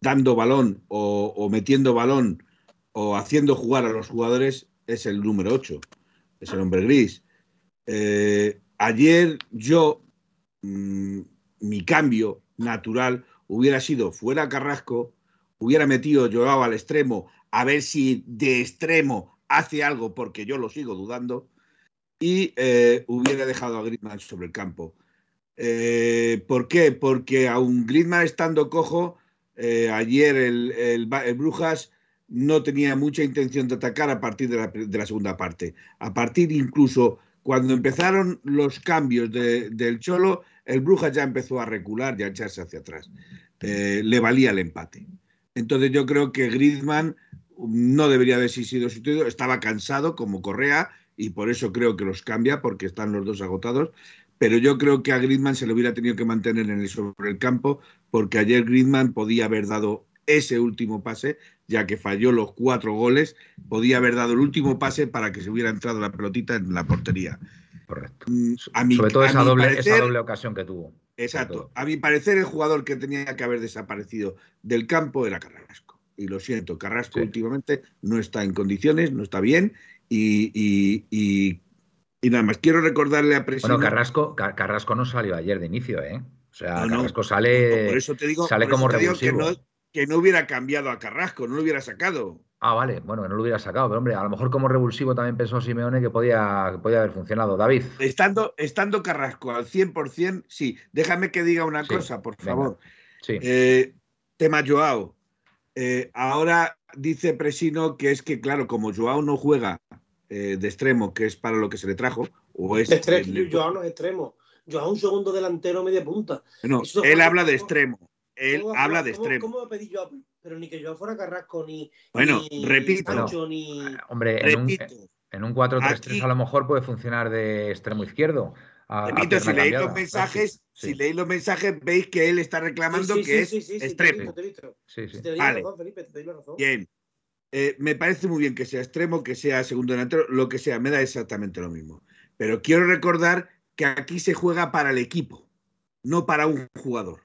dando balón o, metiendo balón o haciendo jugar a los jugadores, es el número 8, es el hombre gris. Eh, ayer yo, mmm, mi cambio natural hubiera sido fuera Carrasco, hubiera metido Joao al extremo a ver si de extremo hace algo, porque yo lo sigo dudando, y eh, hubiera dejado a Griezmann sobre el campo. Eh, ¿Por qué? Porque aún Griezmann estando cojo, eh, ayer el, el, el, Brujas no tenía mucha intención de atacar a partir de la, de la, segunda parte. A partir incluso cuando empezaron los cambios de, del Cholo, el Brujas ya empezó a recular y a echarse hacia atrás. Eh, le valía el empate. Entonces yo creo que Griezmann no debería haber sido sustituido, estaba cansado como Correa y por eso creo que los cambia porque están los dos agotados, pero yo creo que a Griezmann se lo hubiera tenido que mantener en el, sobre el campo porque ayer Griezmann podía haber dado ese último pase, ya que falló los cuatro goles, podía haber dado el último pase para que se hubiera entrado la pelotita en la portería. Correcto. Mm, a mi- Sobre todo a esa doble, parecer- esa doble ocasión que tuvo. Exacto. A mi parecer, el jugador que tenía que haber desaparecido del campo era Carrasco. Y lo siento, Carrasco Sí. últimamente no está en condiciones, no está bien. Y, y- y- y nada más, quiero recordarle a Presino. Bueno, Carrasco, Car- Carrasco no salió ayer de inicio, ¿eh? O sea, No, no. Carrasco sale. por eso te digo, sale por eso como te digo que, no, que no hubiera cambiado a Carrasco, no lo hubiera sacado. Ah, vale, bueno, que no lo hubiera sacado, pero hombre, a lo mejor como revulsivo también pensó Simeone que podía, que podía haber funcionado. David, Estando, estando Carrasco al 100%, sí. Déjame que diga una Sí, cosa, por venga. favor. sí. Eh, tema Joao. Eh, ahora dice Presino que es que, claro, como Joao no juega eh, de extremo, que es para lo que se le trajo, o es. Extre- el- Joao no es extremo. Joao un segundo delantero media punta. no, eso él habla de ¿cómo- extremo. Él ¿Cómo va a habla de ¿Cómo- extremo. Pero ni que Joao fuera Carrasco, ni. Bueno, ni repito. Sancho, ni. Hombre, en un, Repito, en un 4-3-3 Aquí- a lo mejor puede funcionar de extremo izquierdo. a- repito, si leéis los cambiada. mensajes, Sí, si leéis los mensajes, veis que él está reclamando Sí, sí, que sí, es extremo. visto, te he visto. sí, sí. Te doy Vale. la razón, Felipe, te doy la razón. Bien. Eh, me parece muy bien que sea extremo, que sea segundo delantero, lo que sea, me da exactamente lo mismo. Pero quiero recordar que aquí se juega para el equipo, no para un jugador.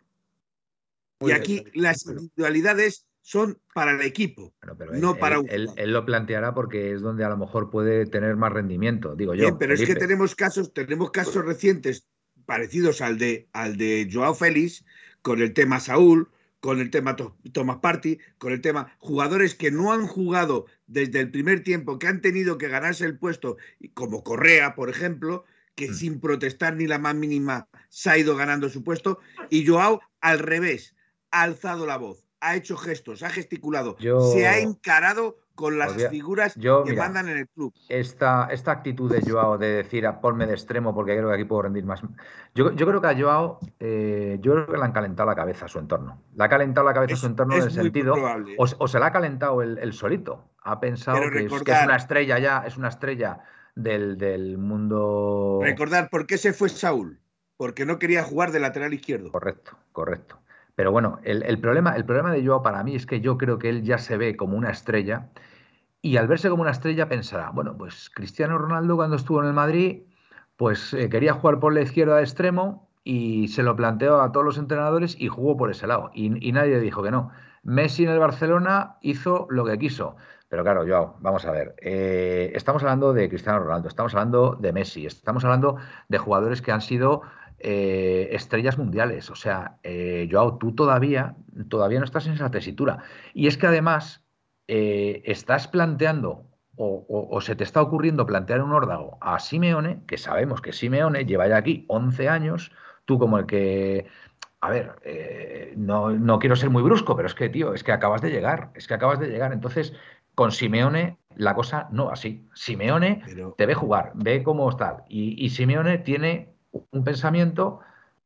Muy y aquí las Bueno. individualidad son para el equipo. Bueno, pero No él, para un él- él lo planteará porque es donde a lo mejor puede tener más rendimiento, digo yo. Bien, pero es que tenemos casos, tenemos casos recientes parecidos al de, al de Joao Félix, con el tema Saúl, con el tema To- Thomas Party, con el tema jugadores que no han jugado desde el primer tiempo, que han tenido que ganarse el puesto, como Correa, por ejemplo, que Mm. sin protestar ni la más mínima se ha ido ganando su puesto, y Joao al revés, ha alzado la voz, ha hecho gestos, ha gesticulado, Yo- se ha encarado con las figuras yo, que mira, mandan en el club. esta, esta actitud de Joao de decir a ponme de extremo porque creo que aquí puedo rendir más. Yo, yo creo que a Joao, eh, yo creo que le han calentado la cabeza a su entorno. Le ha calentado la cabeza a su entorno en el sentido, o, se- o se le ha calentado el, el solito. Ha pensado que es, que es una estrella ya, es una estrella del, del mundo. Recordar por qué se fue Saúl. Porque no quería jugar de lateral izquierdo. Correcto, correcto. Pero bueno, el, problema, el problema de Joao para mí es que yo creo que él ya se ve como una estrella y al verse como una estrella pensará, bueno, pues Cristiano Ronaldo cuando estuvo en el Madrid, pues eh, quería jugar por la izquierda de extremo y se lo planteó a todos los entrenadores y jugó por ese lado. Y, y nadie dijo que no. Messi en el Barcelona hizo lo que quiso. Pero claro, Joao, vamos a ver. eh, estamos hablando de Cristiano Ronaldo, estamos hablando de Messi, estamos hablando de jugadores que han sido eh, estrellas mundiales. O sea, eh, Joao, tú todavía, todavía no estás en esa tesitura. Y es que además eh, estás planteando o, o- o se te está ocurriendo plantear un órdago a Simeone, que sabemos que Simeone lleva ya aquí 11 años, tú como el que... A ver, eh, no, no quiero ser muy brusco, pero es que, tío, es que acabas de llegar, es que acabas de llegar. Entonces, con Simeone la cosa no va así. Simeone Pero te ve jugar, ve cómo está. Y, y Simeone tiene un pensamiento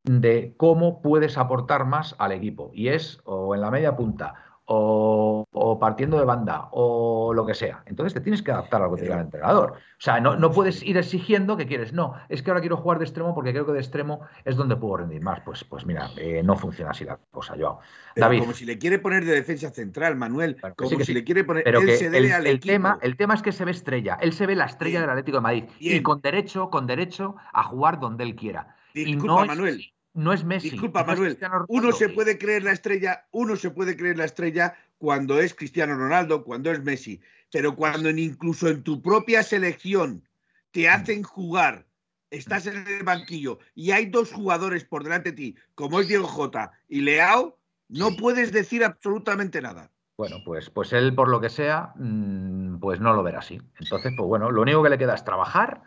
de cómo puedes aportar más al equipo. Y es o en la media punta, o, o partiendo de banda, o lo que sea. Entonces te tienes que adaptar a lo que te diga el entrenador. O sea, no, no puedes ir exigiendo que quieres. No, es que ahora quiero jugar de extremo porque creo que de extremo es donde puedo rendir más. Pues, pues mira, eh, no funciona así la cosa, pero David. como si le quiere poner de defensa central, Manuel. Como sí, que si sí. le quiere poner. Pero él que se debe el, al el tema, el tema es que se ve estrella. Él se ve la estrella Bien. del Atlético de Madrid. Y con derecho, con derecho a jugar donde él quiera. Y Disculpa, es, Manuel. No es Messi. Disculpa, no Manuel. Uno se puede creer la estrella, uno se puede creer la estrella cuando es Cristiano Ronaldo, cuando es Messi, pero cuando en- incluso en tu propia selección te hacen jugar, estás en el banquillo y hay dos jugadores por delante de ti, como es Diego Jota y Leao, no puedes decir absolutamente nada. Bueno, pues, pues él, por lo que sea, mm, pues no lo verá así. Entonces, pues bueno, lo único que le queda es trabajar,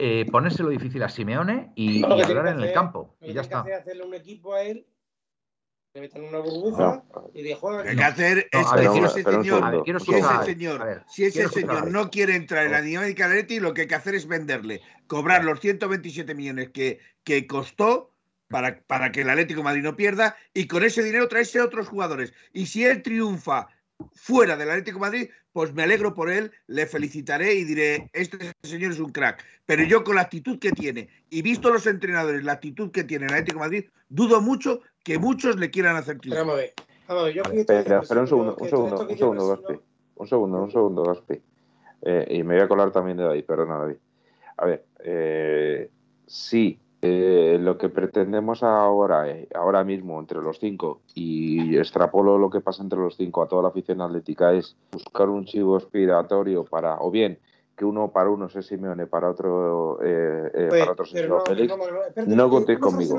eh, ponérselo difícil a Simeone y, No, y hablar en el campo. Lo Y ya que está. hacer es hacerle un equipo a él, le metan una burbuja No. y Lo que hay que hacer es que si ese señor, ver, si ese señor, a ver, si ese señor no quiere entrar en la Oh. dinámica de Leti, lo que hay que hacer es venderle, cobrar los 127 millones que, que costó para, para que el Atlético de Madrid no pierda y con ese dinero traerse otros jugadores. Y si él triunfa fuera del Atlético de Madrid, pues me alegro por él, le felicitaré y diré, este señor es un crack. Pero yo con la actitud que tiene y visto los entrenadores, la actitud que tiene el Atlético de Madrid, dudo mucho que muchos le quieran hacer Pero triunfar. vamos a ver. Vamos a ver, yo aquí Espera, un segundo, un segundo, un segundo, Gaspi. Un segundo, un segundo, Gaspi. Eh, y me voy a colar también de David, perdona, David. a ver, eh, sí, eh, lo que pretendemos ahora, eh, ahora mismo, entre los cinco, y extrapolo lo que pasa entre los cinco a toda la afición atlética, es buscar un chivo expiratorio para, o bien que uno para uno sea Simeone, para otro, eh, eh, Pues, para otro no, Félix, no, no, espérate, no que contéis conmigo.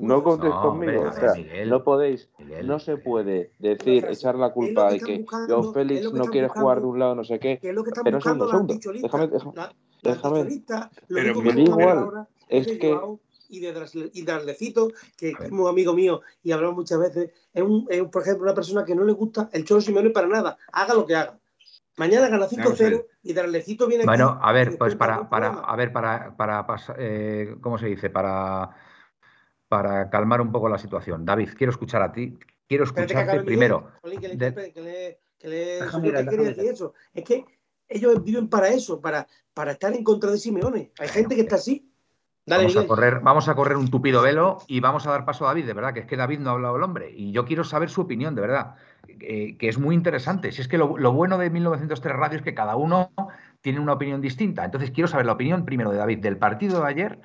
no contéis No, conmigo. hombre, o sea, Miguel. no podéis, Miguel, no se Miguel. puede Una decir, frase, echar la culpa de que es Félix que no quiere jugar de un lado, no sé qué. que es lo que Pero buscando segundo, segundo. Déjame, déjame, déjame. Pero igual, es de que- Joao y de, Dras- y de Arlecito, que es un amigo mío y hablamos muchas veces, es, un, es, por ejemplo, una persona que no le gusta el Cholo Simeone para nada, haga lo que haga. Mañana gana Vamos a 5-0 ver. y Darlecito viene aquí. Bueno, a ver, pues para, para, a ver, para, para, eh, ¿cómo se dice? Para, para calmar un poco la situación. David, quiero escuchar a ti, quiero escucharte primero. Es que ellos viven para eso, para, para estar en contra de Simeone. Hay gente que está así. Dale, Vamos a, correr, vamos a correr un tupido velo y vamos a dar paso a David, de verdad, que es que David no ha hablado el hombre. Y yo quiero saber su opinión, de verdad, eh, que es muy interesante. Si es que lo, lo bueno de 1903 Radio es que cada uno tiene una opinión distinta. Entonces quiero saber la opinión primero de David del partido de ayer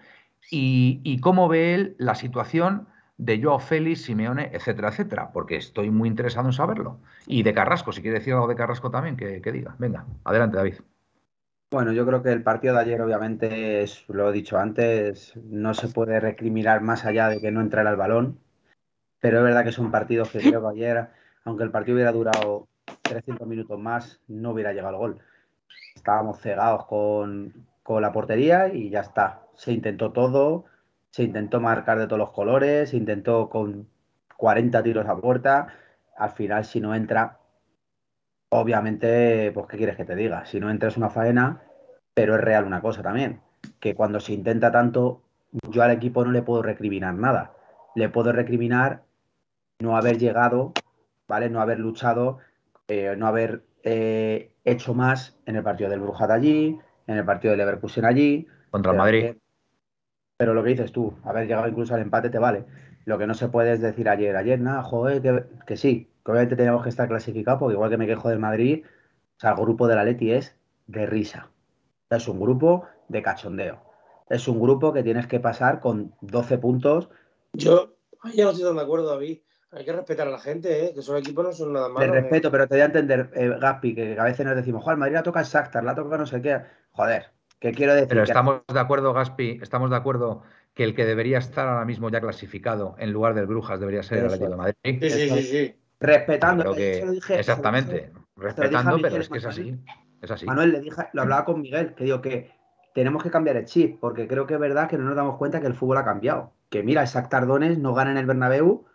y, y cómo ve él la situación de Joao Félix, Simeone, etcétera, etcétera, porque estoy muy interesado en saberlo. Y de Carrasco, si quiere decir algo de Carrasco también, que, que diga. Venga, adelante, David. Bueno, yo creo que el partido de ayer, obviamente, lo he dicho antes, no se puede recriminar más allá de que no entrara el balón, pero es verdad que son partidos que creo que ayer, aunque el partido hubiera durado 300 minutos más, no hubiera llegado el gol. Estábamos cegados con, con la portería y ya está. Se intentó todo, se intentó marcar de todos los colores, se intentó con 40 tiros a puerta. Al final, si no entra, obviamente, pues, ¿qué quieres que te diga? Si no entra es una faena, pero es real una cosa también, que cuando se intenta tanto, yo al equipo no le puedo recriminar nada. Le puedo recriminar no haber llegado, ¿vale? No haber luchado, eh, no haber eh, hecho más en el partido del Brujas de allí, en el partido del Leverkusen allí. Contra el Madrid. que- pero lo que dices tú, haber llegado incluso al empate te vale. Lo que no se puede es decir ayer, ayer nada, joder, que, que sí, que obviamente tenemos que estar clasificados, porque igual que me quejo del Madrid, o sea, el grupo de la Leti es de risa. Es un grupo de cachondeo. Es un grupo que tienes que pasar con 12 puntos. Yo, ya no estoy tan de acuerdo, David. Hay que respetar a la gente, ¿eh? que esos equipos no son nada De malos. ¿eh? respeto, pero te voy a entender, eh, Gaspi, que a veces nos decimos, joder, el Madrid la toca el Shakhtar, la toca no sé qué. Joder, ¿qué quiero decir? Pero Que- estamos de acuerdo, Gaspi, estamos de acuerdo que el que debería estar ahora mismo ya clasificado en lugar del Brujas debería ser el Atlético de Madrid. Sí, sí, sí, sí. Respetando. Creo que se lo dije- exactamente, lo respetando, Miguel pero es que es así, es así. Manuel, le dije, lo hablaba con Miguel, que digo que tenemos que cambiar el chip, porque creo que es verdad que no nos damos cuenta que el fútbol ha cambiado. Que mira, Isaac Tardones no gana en el Bernabéu,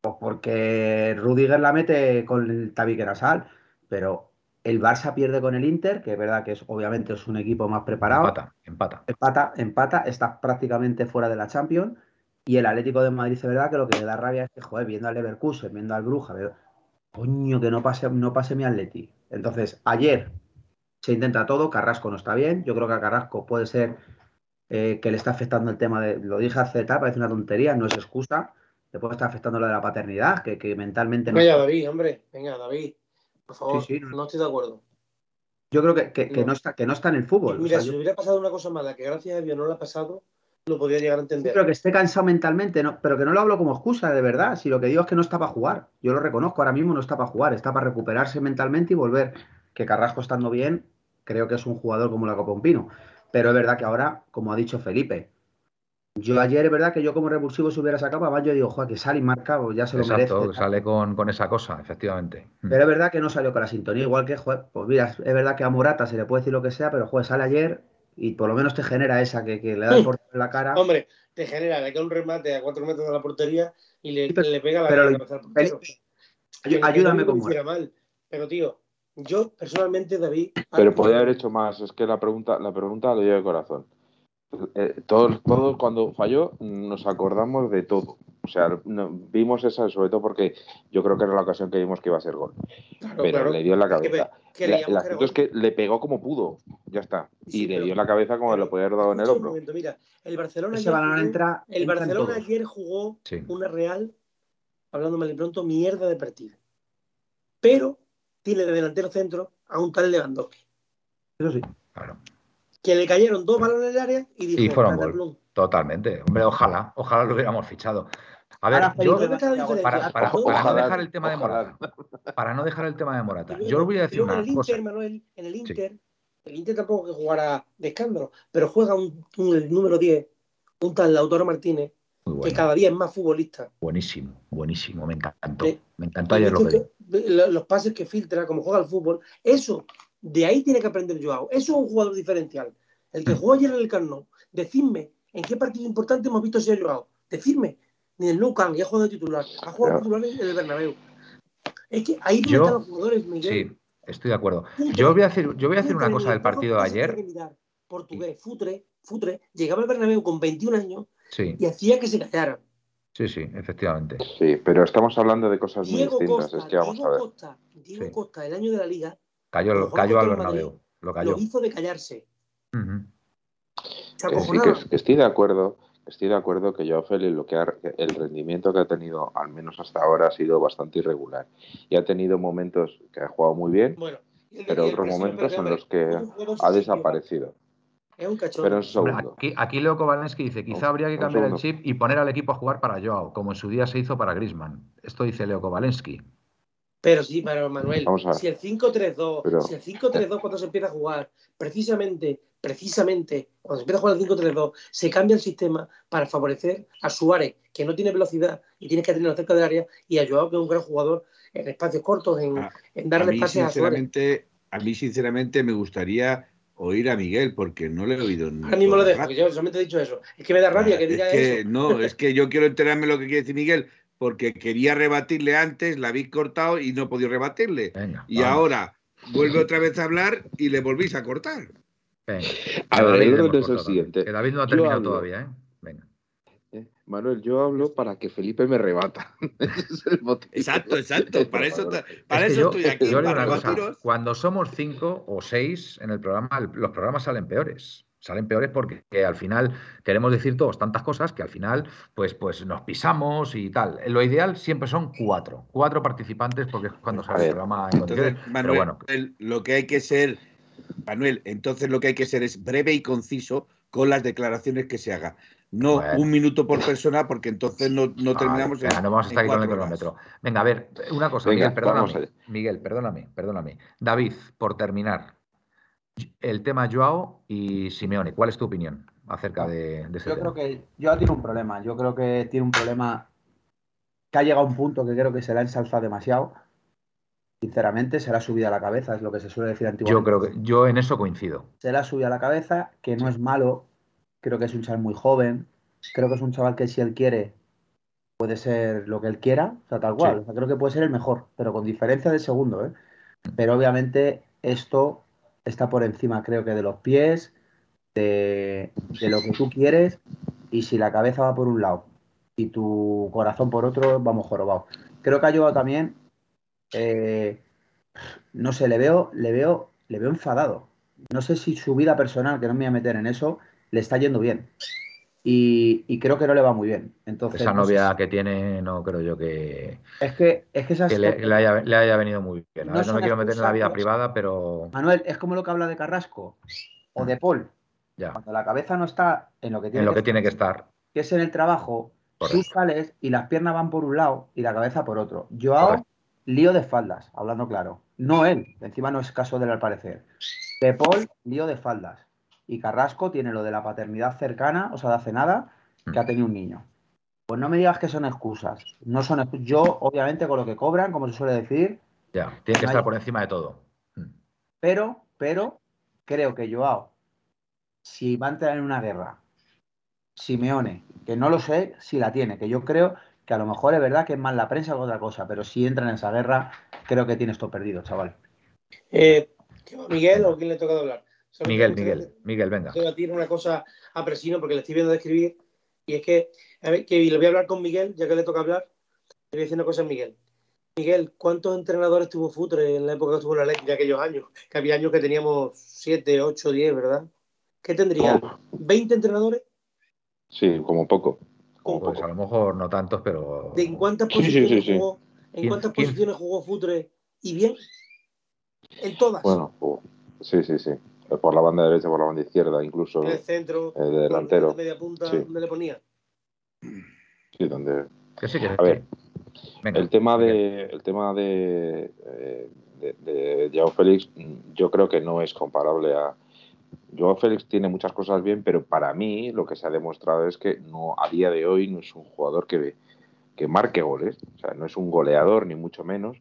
pues porque Rudiger la mete con el tabique nasal, pero el Barça pierde con el Inter, que es verdad que es obviamente es un equipo más preparado. Empata, empata. Empata, empata, está prácticamente fuera de la Champions. Y el Atlético de Madrid, es verdad que lo que me da rabia es que, joder, viendo al Leverkusen, viendo al Bruja, veo, coño, que no pase, no pase mi Atleti. Entonces, ayer se intenta todo, Carrasco no está bien. Yo creo que a Carrasco puede ser eh, que le está afectando el tema de, lo dije hace tal, parece una tontería, no es excusa. Le puede estar afectando lo de la paternidad, que, que mentalmente no Venga, David, hombre. Venga, David. Por favor, Sí, sí, no. no estoy de acuerdo. Yo creo que, que- que No. no está, que no está en el fútbol. O Mira, sea, si yo- le hubiera pasado una cosa mala que gracias a Dios no le ha pasado, lo podría llegar a Sí, entender. pero que esté cansado mentalmente, no, pero que no lo hablo como excusa, de verdad. Si lo que digo es que no está para jugar, yo lo reconozco, ahora mismo no está para jugar, está para recuperarse mentalmente y volver. Que Carrasco estando bien, creo que es un jugador como la Copa un Pino. Pero es verdad que ahora, como ha dicho Felipe, yo ayer es verdad que yo como revulsivo se hubiera sacado, además yo digo, joder, que sale y marca, pues ya se lo Exacto, merece. sale con, con esa cosa, efectivamente. Mm. Pero es verdad que no salió con la sintonía, igual que, joder, pues mira, es verdad que a Morata se le puede decir lo que sea, pero joder, sale ayer y por lo menos te genera esa que, que le da el portero en la cara. Hombre, te genera de que un remate a cuatro metros de la portería y le, Sí, pero- le pega la pero cabeza al portero. Ayúdame hiciera mal. Pero, tío, yo personalmente, David. Pero podría haber hecho más. Es que la pregunta, la pregunta lo lleva de corazón. Eh, todos, todos cuando falló nos acordamos de todo. O sea, no- vimos esa sobre todo porque yo creo que era la ocasión que vimos que iba a ser gol. Claro, Pero claro. le dio en la Es que cabeza. ve- que La- el asunto es que le pegó como pudo. Ya está. Sí, Y le dio en la cabeza como pero le podía haber dado en el hombro. momento, mira, el Barcelona, ayer jugó, entra, el entra Barcelona ayer jugó Sí. una real, hablando mal y pronto, mierda de partido. Pero tiene de delantero centro a un tal Lewandowski. Eso sí. Claro. Que le cayeron dos balones en el área y dijo, Y fueron "Plata, gol. plum". Totalmente. Hombre, ojalá, ojalá lo hubiéramos fichado. A ver, para, para- Ojo, para no dejar el tema de. Morata, para no dejar el tema de Morata, yo os voy a decir una en el cosa. Inter, Manuel, en el Inter, el Inter tampoco que jugara de escándalo, pero juega un, un- el número 10, un tal Lautaro Martínez, que cada día es más futbolista. buenísimo, buenísimo, me encantó. Me encantó ayer lo que los pases que filtra, como juega al fútbol, eso, de ahí tiene que aprender Joao. Eso es un jugador diferencial. El que jugó ayer en el Carnot, decidme en qué partido importante hemos visto si ha Joao. Decidme, ni el Nou Camp, y ha jugado de titular, ha jugado de titular en el Bernabéu. Es que ahí Yo- están los jugadores, Miguel. Sí, estoy de acuerdo. Futre, Yo voy a decir, yo voy a decir una cosa del partido de ayer. Portugués, Futre, Futre, llegaba al Bernabéu con 21 años Sí, y hacía que se callaran. sí, sí, efectivamente. Sí, pero estamos hablando de cosas muy Diego distintas. Costa, es que vamos Diego a ver. Costa, Diego Sí. Costa, el año de la liga, Cayó, Lo cayó al Bernabéu, lo cayó. lo hizo de callarse. Ujú. Se Que sí, acojonaba. que, que estoy de acuerdo. Estoy de acuerdo que Joao Félix, lo que ha- el rendimiento que ha tenido, al menos hasta ahora, ha sido bastante irregular. Y ha tenido momentos que ha jugado muy bien, Bueno, y el- pero otros momentos en los que un ha desaparecido. Es un cachorro. Pero segundo. aquí, aquí Leo Kovalensky dice, quizá Un- habría que un cambiar el chip y poner al equipo a jugar para Joao, como en su día se hizo para Griezmann. Esto dice Leo Kovalensky. Pero sí, pero Manuel, si el 5-3-2, Pero- si el 5-3-2 cuando se empieza a jugar, precisamente, precisamente, cuando se empieza a jugar el 5-3-2, se cambia el sistema para favorecer a Suárez, que no tiene velocidad y tienes que tenerlo cerca del área, y a Joao, que es un gran jugador en espacios cortos, en, Ah, en darle pases a Suárez. sinceramente, a mí, sinceramente, me gustaría oír a Miguel, porque no le he oído. en Ahora mismo lo dejo, que yo solamente he dicho eso. Es que me da rabia que Es diga que, eso. No, es que yo quiero enterarme lo que quiere decir Miguel, porque quería rebatirle antes, la habéis cortado y no he podido rebatirle. Venga. Y vamos, ahora vuelve otra vez a hablar y le volvéis a cortar. venga. A ver, David es el siguiente. Que David no ha Yo terminado hablo. todavía, ¿eh? Venga. Eh, Manuel, yo hablo para que Felipe me rebata. Ese es el motivo. Exacto, exacto. Para eso, para Es que eso yo- estoy aquí, yo para cosa, cuando somos cinco o seis en el programa, los programas salen peores. Salen peores porque que al final queremos decir todos tantas cosas que al final pues, pues nos pisamos y tal. Lo ideal siempre son cuatro. Cuatro participantes porque es cuando sale el programa en Entonces. Manuel, Pero bueno, el- lo que hay que ser, Manuel, entonces lo que hay que ser es breve y conciso con las declaraciones que se haga. No Bueno. un minuto por persona, porque entonces no, no terminamos en, no vamos a estar aquí con el cronómetro. Venga, a ver, una cosa, Venga, Miguel, perdóname. Miguel, perdóname, perdóname. David, por terminar, el tema Joao y Simeone, ¿cuál es tu opinión acerca de, de ese Yo tema? creo que Joao tiene un problema. Yo creo que tiene un problema que ha llegado a un punto que creo que se le ha ensalzado demasiado. Sinceramente, se le ha subido a la cabeza, es lo que se suele decir antiguamente. Yo creo que yo en eso coincido. se le ha subido a la cabeza, que no es malo. Creo que es un chaval muy joven. Creo que es un chaval que si él quiere, puede ser lo que él quiera, o sea, tal cual. Sí. O sea, creo que puede ser el mejor, pero con diferencia del segundo, ¿eh? Pero obviamente esto está por encima, creo que de los pies, de, de lo que tú quieres, y si la cabeza va por un lado y tu corazón por otro, vamos jorobados. Creo que ha llevado también, eh, no sé, le veo, le veo, le veo enfadado. No sé si su vida personal, que no me voy a meter en eso, le está yendo bien. Y, y creo que no le va muy bien. Entonces, Esa no sé novia si- que tiene, no creo yo que, es que, es que esas que le, le haya, le haya venido muy bien. No ver, no me quiero meter en la vida privada, pero Manuel, es como lo que habla de Carrasco o de Paul. ya, Cuando la cabeza no está en lo que tiene en lo que que tiene que estar. que es en el trabajo, tú sales y las piernas van por un lado y la cabeza por otro. Joao, Correcto. lío de faldas, hablando claro. No él, encima no es caso del al parecer. De Paul, lío de faldas. Y Carrasco tiene lo de la paternidad cercana, o sea, de hace nada, que ha tenido un niño. Pues no me digas que son excusas. No son excu- Yo, obviamente, con lo que cobran, como se suele decir, Ya, tiene que estar hay- por encima de todo. Mm. Pero, pero, creo que Joao, si va a entrar en una guerra, Simeone, que no lo sé si la tiene, que yo creo que a lo mejor es verdad que es más la prensa que otra cosa, pero si entra en esa guerra, creo que tiene esto perdido, chaval. Eh, ¿qué va, ¿Miguel o quién le toca hablar? Miguel, Miguel, Miguel, venga. debatir una cosa a Presino porque le estoy viendo describir y es que, a ver, que le voy a hablar con Miguel, ya que le toca hablar, le voy a decir una cosa a Miguel. Miguel, ¿cuántos entrenadores tuvo Futre en la época que estuvo en la ley de aquellos años? Que había años que teníamos 7, 8, 10, ¿verdad? ¿Qué tendría? Oh, ¿20 entrenadores? sí, como poco. Como Pues a lo mejor no tantos, pero. ¿De en cuántas Sí, sí, posiciones sí, sí. jugó? ¿En cuántas posiciones jugó Futre? ¿Y bien? En todas. Bueno, oh, sí, sí, sí. Por la banda derecha, por la banda izquierda, incluso En el centro, el delantero. de media punta, Sí. ¿dónde le ponía? Sí, donde Que sí, que A ver, Venga, el tema de el tema de, eh, de, de Joao Félix yo creo que no es comparable a Joao Félix tiene muchas cosas bien pero para mí lo que se ha demostrado es que no a día de hoy no es un jugador que, que marque goles o sea no es un goleador ni mucho menos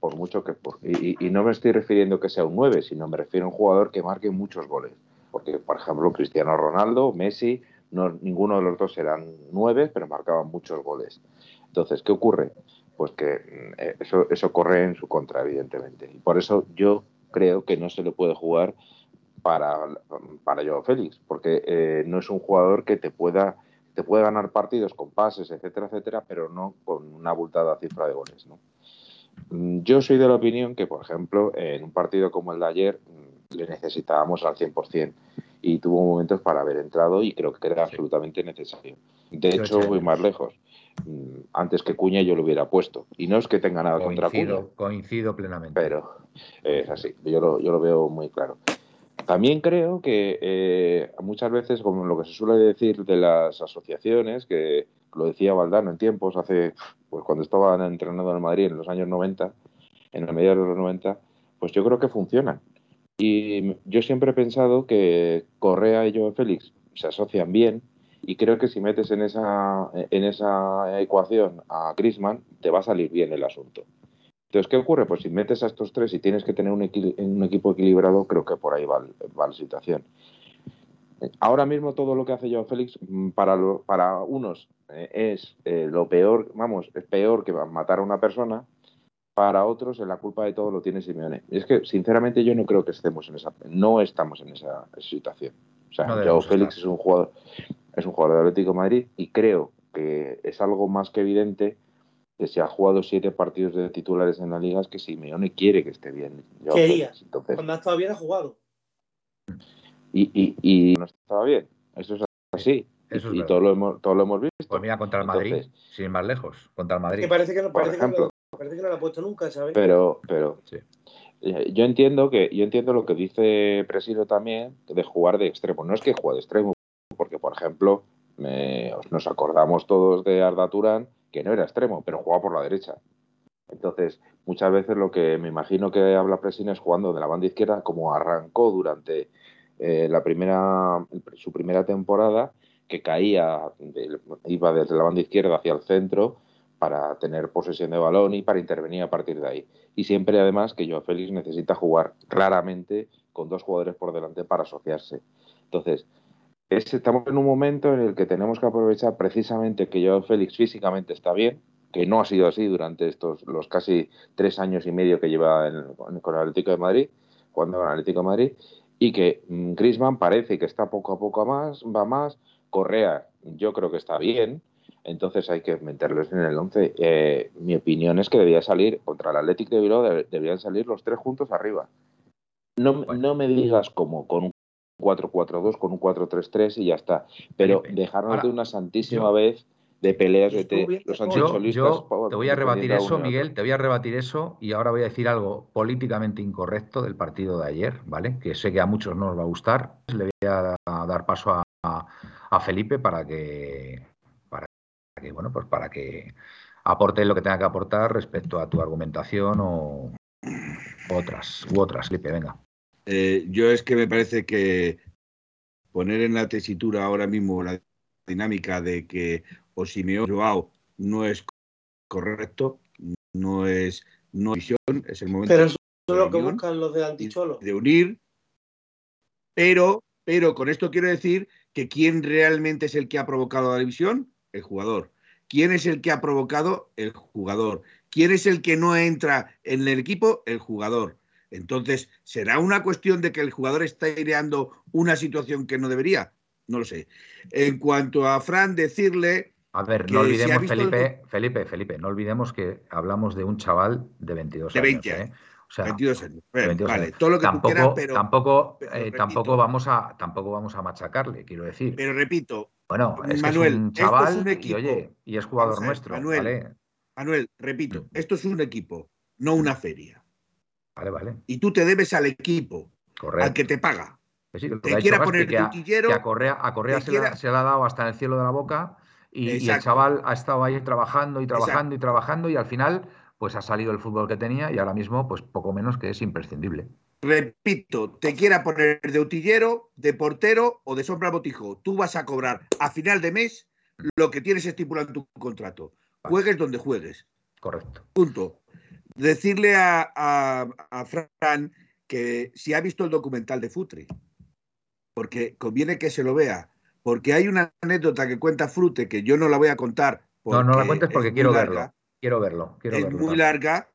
por mucho que por, y, y no me estoy refiriendo que sea un 9 sino me refiero a un jugador que marque muchos goles porque por ejemplo Cristiano Ronaldo Messi no, ninguno de los dos eran nueve pero marcaban muchos goles entonces, ¿qué ocurre? Pues que eh, eso, eso corre en su contra, evidentemente. Y por eso yo creo que no se le puede jugar para, para Joao Félix, porque eh, no es un jugador que te pueda, te puede ganar partidos con pases, etcétera, etcétera, pero no con una abultada cifra de goles. ¿no? Mm, Yo soy de la opinión que, por ejemplo, en un partido como el de ayer, mm, le necesitábamos al 100% y tuvo momentos para haber entrado y creo que era Sí. absolutamente necesario. De Yo hecho, voy más lejos. Mm, Antes que Cuña yo lo hubiera puesto. Y no es que tenga nada contra Cuña, coincido, coincido plenamente. pero es así. Yo lo, yo lo veo muy claro. También creo que eh, muchas veces, como lo que se suele decir de las asociaciones, que lo decía Valdano en tiempos, hace, pues cuando estaba entrenando en Madrid en los años 90, en la mediados de los 90, pues yo creo que funcionan. Y yo siempre he pensado que Correa y Joao Félix se asocian bien y creo que si metes en esa, en esa ecuación a Griezmann, te va a salir bien el asunto. Entonces, ¿qué ocurre? Pues si metes a estos tres y tienes que tener un, equipo equilibrado, creo que por ahí va la situación. Ahora mismo todo lo que hace Joao Félix mm, para, lo- para unos eh, es eh, lo peor, vamos, es peor que matar a una persona, para otros en la culpa de todo lo tiene Simeone. Y es que, sinceramente, yo no creo que estemos en esa, no estamos en esa situación. O sea, No Joao Félix estar. es un jugador, es un jugador de Atlético de Madrid y creo que es algo más que evidente que se ha jugado siete partidos de titulares en la liga es que Simeone quiere que esté bien. Joao Quería. Félix. Entonces, Cuando bien ha jugado. Y, y, y no estaba bien. Eso es así. Eso es y todo lo, hemos, todo lo hemos visto. Pues mira, contra el Madrid, Entonces- sin ir más lejos, contra el Madrid. Que parece que no, parece que no, lo- parece que no lo ha puesto nunca, ¿sabes? Pero, pero Sí. eh, yo entiendo que yo entiendo lo que dice Presilo también de jugar de extremo. No es que juegue de extremo, porque por ejemplo me- nos acordamos todos de Arda Turán que no era extremo, pero jugaba por la derecha. Entonces, muchas veces lo que me imagino que habla Presino es jugando de la banda izquierda, como arrancó durante eh, la primera, su primera temporada, que caía, iba desde la banda izquierda hacia el centro para tener posesión de balón y para intervenir a partir de ahí. Y siempre, además, que Joao Félix necesita jugar claramente con dos jugadores por delante para asociarse. Entonces, es- estamos en un momento en el que tenemos que aprovechar precisamente que Joao Félix físicamente está bien, que no ha sido así durante estos los casi tres años y medio que lleva en- con el Atlético de Madrid, jugando con el Atlético de Madrid, y que mm, Griezmann parece que está poco a poco a más, va más, Correa yo creo que está bien, entonces hay que meterlos en el 11. Eh, mi opinión es que debía salir contra el Atlético de Bilbao, deb- deberían salir los tres juntos arriba. No, Bueno. no me digas como con un 4-4-2, con un 4-3-3 y ya está. Pero Felipe, dejarnos ahora, de una santísima yo- vez de peleas de los Yo, te voy a rebatir eso, Miguel, te voy a rebatir eso y ahora voy a decir algo políticamente incorrecto del partido de ayer, ¿vale? Que sé que a muchos no os va a gustar. Le voy a, a dar paso a, a- a Felipe para que, para que, bueno, pues para que aporte lo que tenga que aportar respecto a tu argumentación o otras, u otras. Felipe, venga. Eh, yo es que me parece que poner en la tesitura ahora mismo la dinámica de que o Simeone o Joao no es correcto, no es no es visión, es el momento Pero eso es lo que buscan los de Anticholo. de unir, pero, pero con esto quiero decir que quién realmente es el que ha provocado la división, el jugador. ¿Quién es el que ha provocado? El jugador. ¿Quién es el que no entra en el equipo? El jugador. Entonces, ¿será una cuestión de que el jugador está ideando una situación que no debería? No lo sé. En cuanto a Fran, decirle A ver, no olvidemos, el Felipe, Felipe, Felipe, no olvidemos que hablamos de un chaval de 22 De años. 20 ¿eh? años. O sea, 22 años. de Bueno, 22 vale, años. todo lo que tú tampoco, quieras, pero, tampoco, pero eh, tampoco vamos a, tampoco vamos a machacarle, quiero decir. pero repito, bueno, es Manuel, que es un es chaval y equipo. oye, y es jugador nuestro, Manuel. ¿vale? Manuel, repito, esto es un equipo, no una feria. Vale, vale, Y tú te debes al equipo, al que te paga. Que sí, te quiera poner que a, que a Correa, a Correa se, la, quiera- se la ha dado hasta en el cielo de la boca y, y el chaval ha estado ahí trabajando y trabajando Exacto. y trabajando y al final pues ha salido el fútbol que tenía y ahora mismo pues poco menos que es imprescindible. repito, te quiera poner de utillero, de portero o de sombra botijo. Tú vas a cobrar a final de mes lo que tienes estipulado en tu contrato. Juegues donde juegues. Correcto. Punto. Decirle a, a- a Fran que si ha visto el documental de Futre, porque conviene que se lo vea, porque hay una anécdota que cuenta Frute que yo no la voy a contar. No, no la cuentes es porque quiero larga, verlo. Quiero verlo. Quiero es verlo muy larga,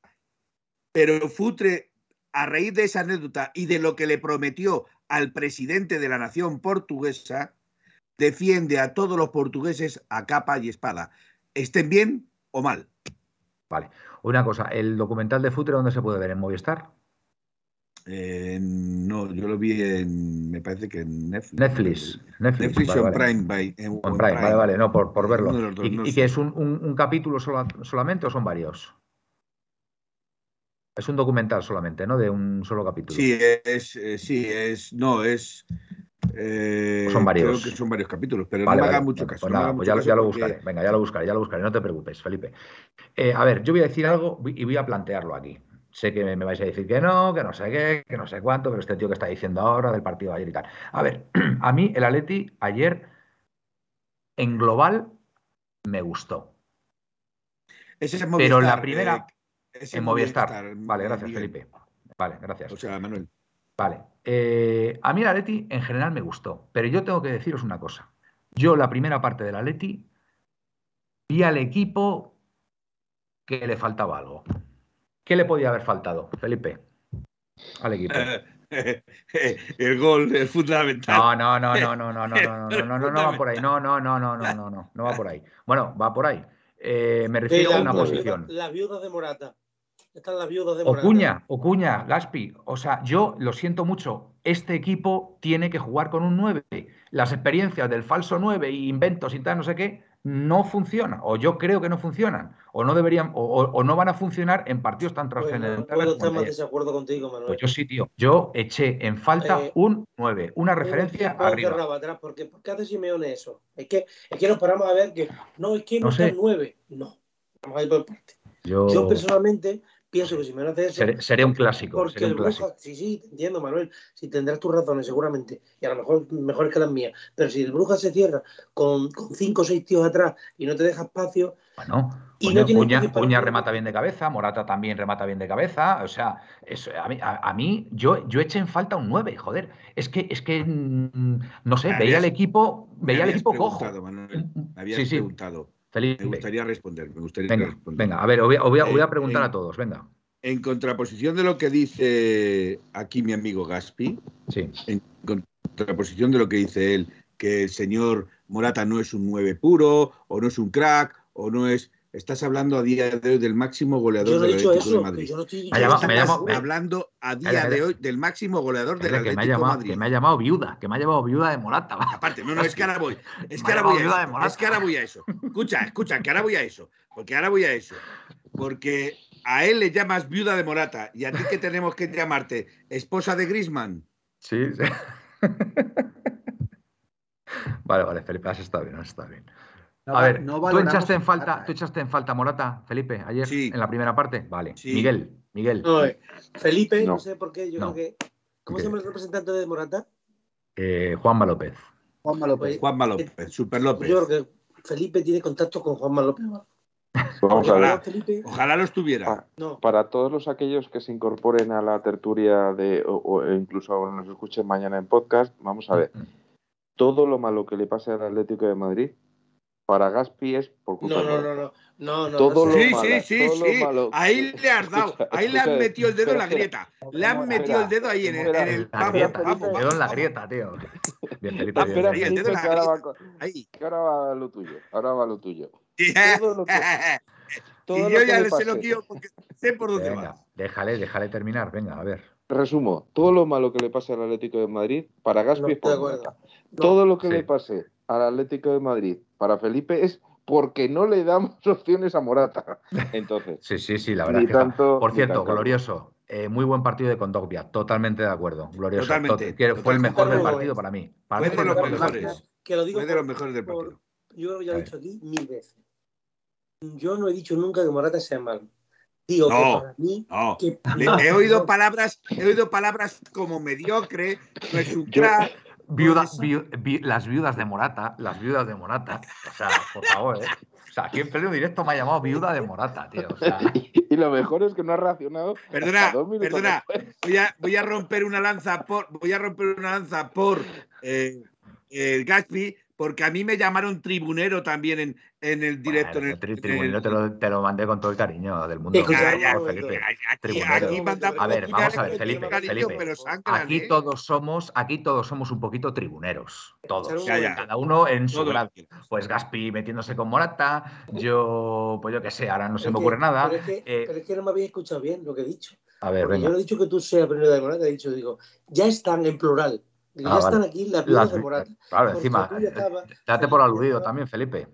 pero Futre, a raíz de esa anécdota y de lo que le prometió al presidente de la nación portuguesa, defiende a todos los portugueses a capa y espada, estén bien o mal. Vale. Una cosa, ¿el documental de Futre dónde se puede ver? ¿En Movistar? Eh, no, yo lo vi en, me parece que en Netflix. Netflix. Netflix, Netflix vale, o en vale. Prime. by- en- O o en en Prime, vale, vale, no, por, por verlo. dos, ¿Y, no y que es un, un- un capítulo sola- solamente o son varios? Es un documental solamente, ¿no? De un solo capítulo. Sí, es, eh, sí, es, no, es. eh, Son varios. Creo que son varios capítulos, pero Vale, no me vale, hagas mucho caso. pues nada, pues ya, lo- caso ya lo porque- buscaré. Venga, ya lo buscaré, ya lo buscaré, no te preocupes, Felipe. Eh, a ver, yo voy a decir algo y voy a plantearlo aquí. Sé que me vais a decir que no, que no sé qué, que no sé cuánto, pero este tío que está diciendo ahora del partido de ayer y tal. A ver, a mí el Atleti ayer en global me gustó. Ese es Pero Movistar, la primera eh, ese en Movistar. Movistar, Vale, gracias, Miguel. Felipe. Vale, gracias. O sea, Manuel. Vale. eh, a mí el Atleti en general me gustó, pero yo tengo que deciros una cosa. Yo la primera parte del Atleti vi al equipo que le faltaba algo. ¿Qué le podía haber faltado, Felipe? Al equipo. el gol es fundamental. No, no, no, no, no, no, no, no, no, no, no, no va por ahí. No, no, no, no, no, no, no, no va por ahí. Bueno, va por ahí. Eh, me Sí, refiero a una posición. Las viudas de Morata. Están las viudas de O Morata. Cuña, o Cuña, Gaspi. O sea, yo lo siento mucho. Este equipo tiene que jugar con un 9. Las experiencias del falso 9 y inventos y tal, no sé qué, no funcionan. O yo creo que no funcionan. O no deberían, o, o- no van a funcionar en partidos tan Pues no trascendentales. puedo estar más desacuerdo contigo, Manuel. Pues yo sí, tío. Yo eché en falta Eh, un 9, una referencia arriba. atrás, porque ¿por qué hace Simeone eso? Es que, es que nos paramos a ver que no, es que no, No está sé. el 9. No. Vamos a ir por partes. Yo, Yo personalmente pienso que Simeone hace eso. seré, seré un clásico. Porque el un clásico. Brujas, sí, sí, entiendo, Manuel. Si tendrás tus razones, seguramente. Y a lo mejor mejores que las mías. Pero si el Brujas se cierra con, con cinco o seis tíos atrás y no te deja espacio, Bueno, Y Cuña, no tiene remata bien de cabeza, Morata también remata bien de cabeza. O sea, eso, a mí, a, a mí yo, yo eché en falta un 9, joder. Es que, es que mm, no sé, Me veía al habías- equipo, Me veía al habías equipo cojo. Manuel. Me habías Sí, sí, preguntado. Felipe. Me gustaría responder. Me gustaría Venga, responder. venga, a ver, os voy, a- os voy a, os voy a Eh, preguntar a todos, venga. En contraposición de lo que dice aquí mi amigo Gaspi, Sí, en contraposición de lo que dice él, que el señor Morata no es un 9 puro, o no es un crack, o no es. Estás hablando a día de hoy del máximo goleador yo no he del dicho Atlético de eso. que Madrid. yo no estoy Me eso. me me- hablando a día de hoy del máximo goleador del Atlético de llamado, Madrid. que me ha llamado viuda, que me ha llamado viuda de Morata. va. Aparte, no, no, es que ahora voy. Es que ahora voy a viuda de eso. Morata. Es que ahora voy a eso. Escucha, escucha, que ahora voy a eso. Porque ahora voy a eso. Porque a él le llamas viuda de Morata y a ti que tenemos que llamarte esposa de Grisman. Sí, sí. Vale, vale, Felipe, has estado bien, has estado bien. No a ver, no ¿tú echaste en falta, Morata, tú ¿eh? echaste en falta a Morata, Felipe, ayer Sí. en la primera parte? Vale. Sí. Miguel, Miguel. No, eh, Felipe, no. No. sé por qué, yo No. creo que. ¿Cómo se llama el representante de Morata? Eh, Juanma López. Juanma López. Juanma López, Super López. Yo creo que Felipe tiene contacto con Juanma López. Vamos a Ojalá. ver. Felipe, Ojalá los tuviera. Ah, no. Para todos los aquellos que se incorporen a la tertulia de, o, o incluso nos escuchen mañana en podcast, vamos a ver. Todo lo malo que le pase al Atlético de Madrid, para Gaspi es por culpa No, de no, no, no. No, no, Todo no lo sé. Sí, malo, sí, sí, todo lo sí. malo. Ahí le has dado. Ahí le has metido el dedo en la grieta. Le has metido el dedo ahí en el. en el- La vamos, grieta, vamos, el dedo vamos, en la grieta, tío. Bien, Felipe, Ah, espera, bien. Felipe, que ahora, va, Ahí. que ahora va lo tuyo. Ahora va lo tuyo. Y Todo lo que, todo y lo yo que ya le se lo pase- quiero porque sé por dónde Venga, va. déjale, déjale terminar, venga, a ver. Resumo, todo lo malo que le pase al Atlético de Madrid, para Gaspi No es por. Todo lo que Sí. le pase al Atlético de Madrid, para Felipe, es porque no le damos opciones a Morata. Entonces, Sí, sí, sí, la verdad es que tanto. Por cierto, glorioso. Eh, muy buen partido de Condogbia, totalmente de acuerdo. Glorioso. Totalmente, Tot- que Fue el mejor del partido para mí. Para Fue de los mejores. Que lo digo Fue de los mejores del por- partido. Yo ya lo he dicho aquí mil veces. Yo no he dicho nunca que Morata sea malo. Digo No, que para mí. No. Que, Le- he oído palabras, he oído palabras como mediocre, Yo- crack. Viuda- viu- vi- las viudas de Morata, las viudas de Morata. O sea, por favor, ¿eh? O sea, aquí en pleno directo me ha llamado viuda de Morata, tío. O sea, Y, y lo mejor es que no ha reaccionado. Perdona, hasta dos minutos perdona. Voy a, voy a romper una lanza por, voy a romper una lanza por eh, el Gatsby, porque a mí me llamaron tribunero también en, en el directo. bueno, en el- tri- en el- tribunero te lo, te lo mandé con todo el cariño del mundo. Ya, ya, Por un Felipe. momento. Aquí, Tribunero. aquí mandamos A ver, vamos a ver, Felipe, cariño, Felipe. pero sangran, Aquí ¿eh? todos somos, aquí todos somos un poquito tribuneros. Todos. Ya, ya. Cada uno en su grado. Pues Gaspi metiéndose con Morata, yo, pues yo qué sé, ahora no se Pero me que- ocurre nada. Pero es, que, Eh, pero es que no me habéis escuchado bien lo que he dicho. a ver, Porque yo venga. no he dicho que tú seas primero de Morata, he dicho, digo, ya están en plural. Ah, ya vale. están aquí las viudas Las de Morata. Claro, Porque encima, date por Felipe aludido estaba- también, Felipe.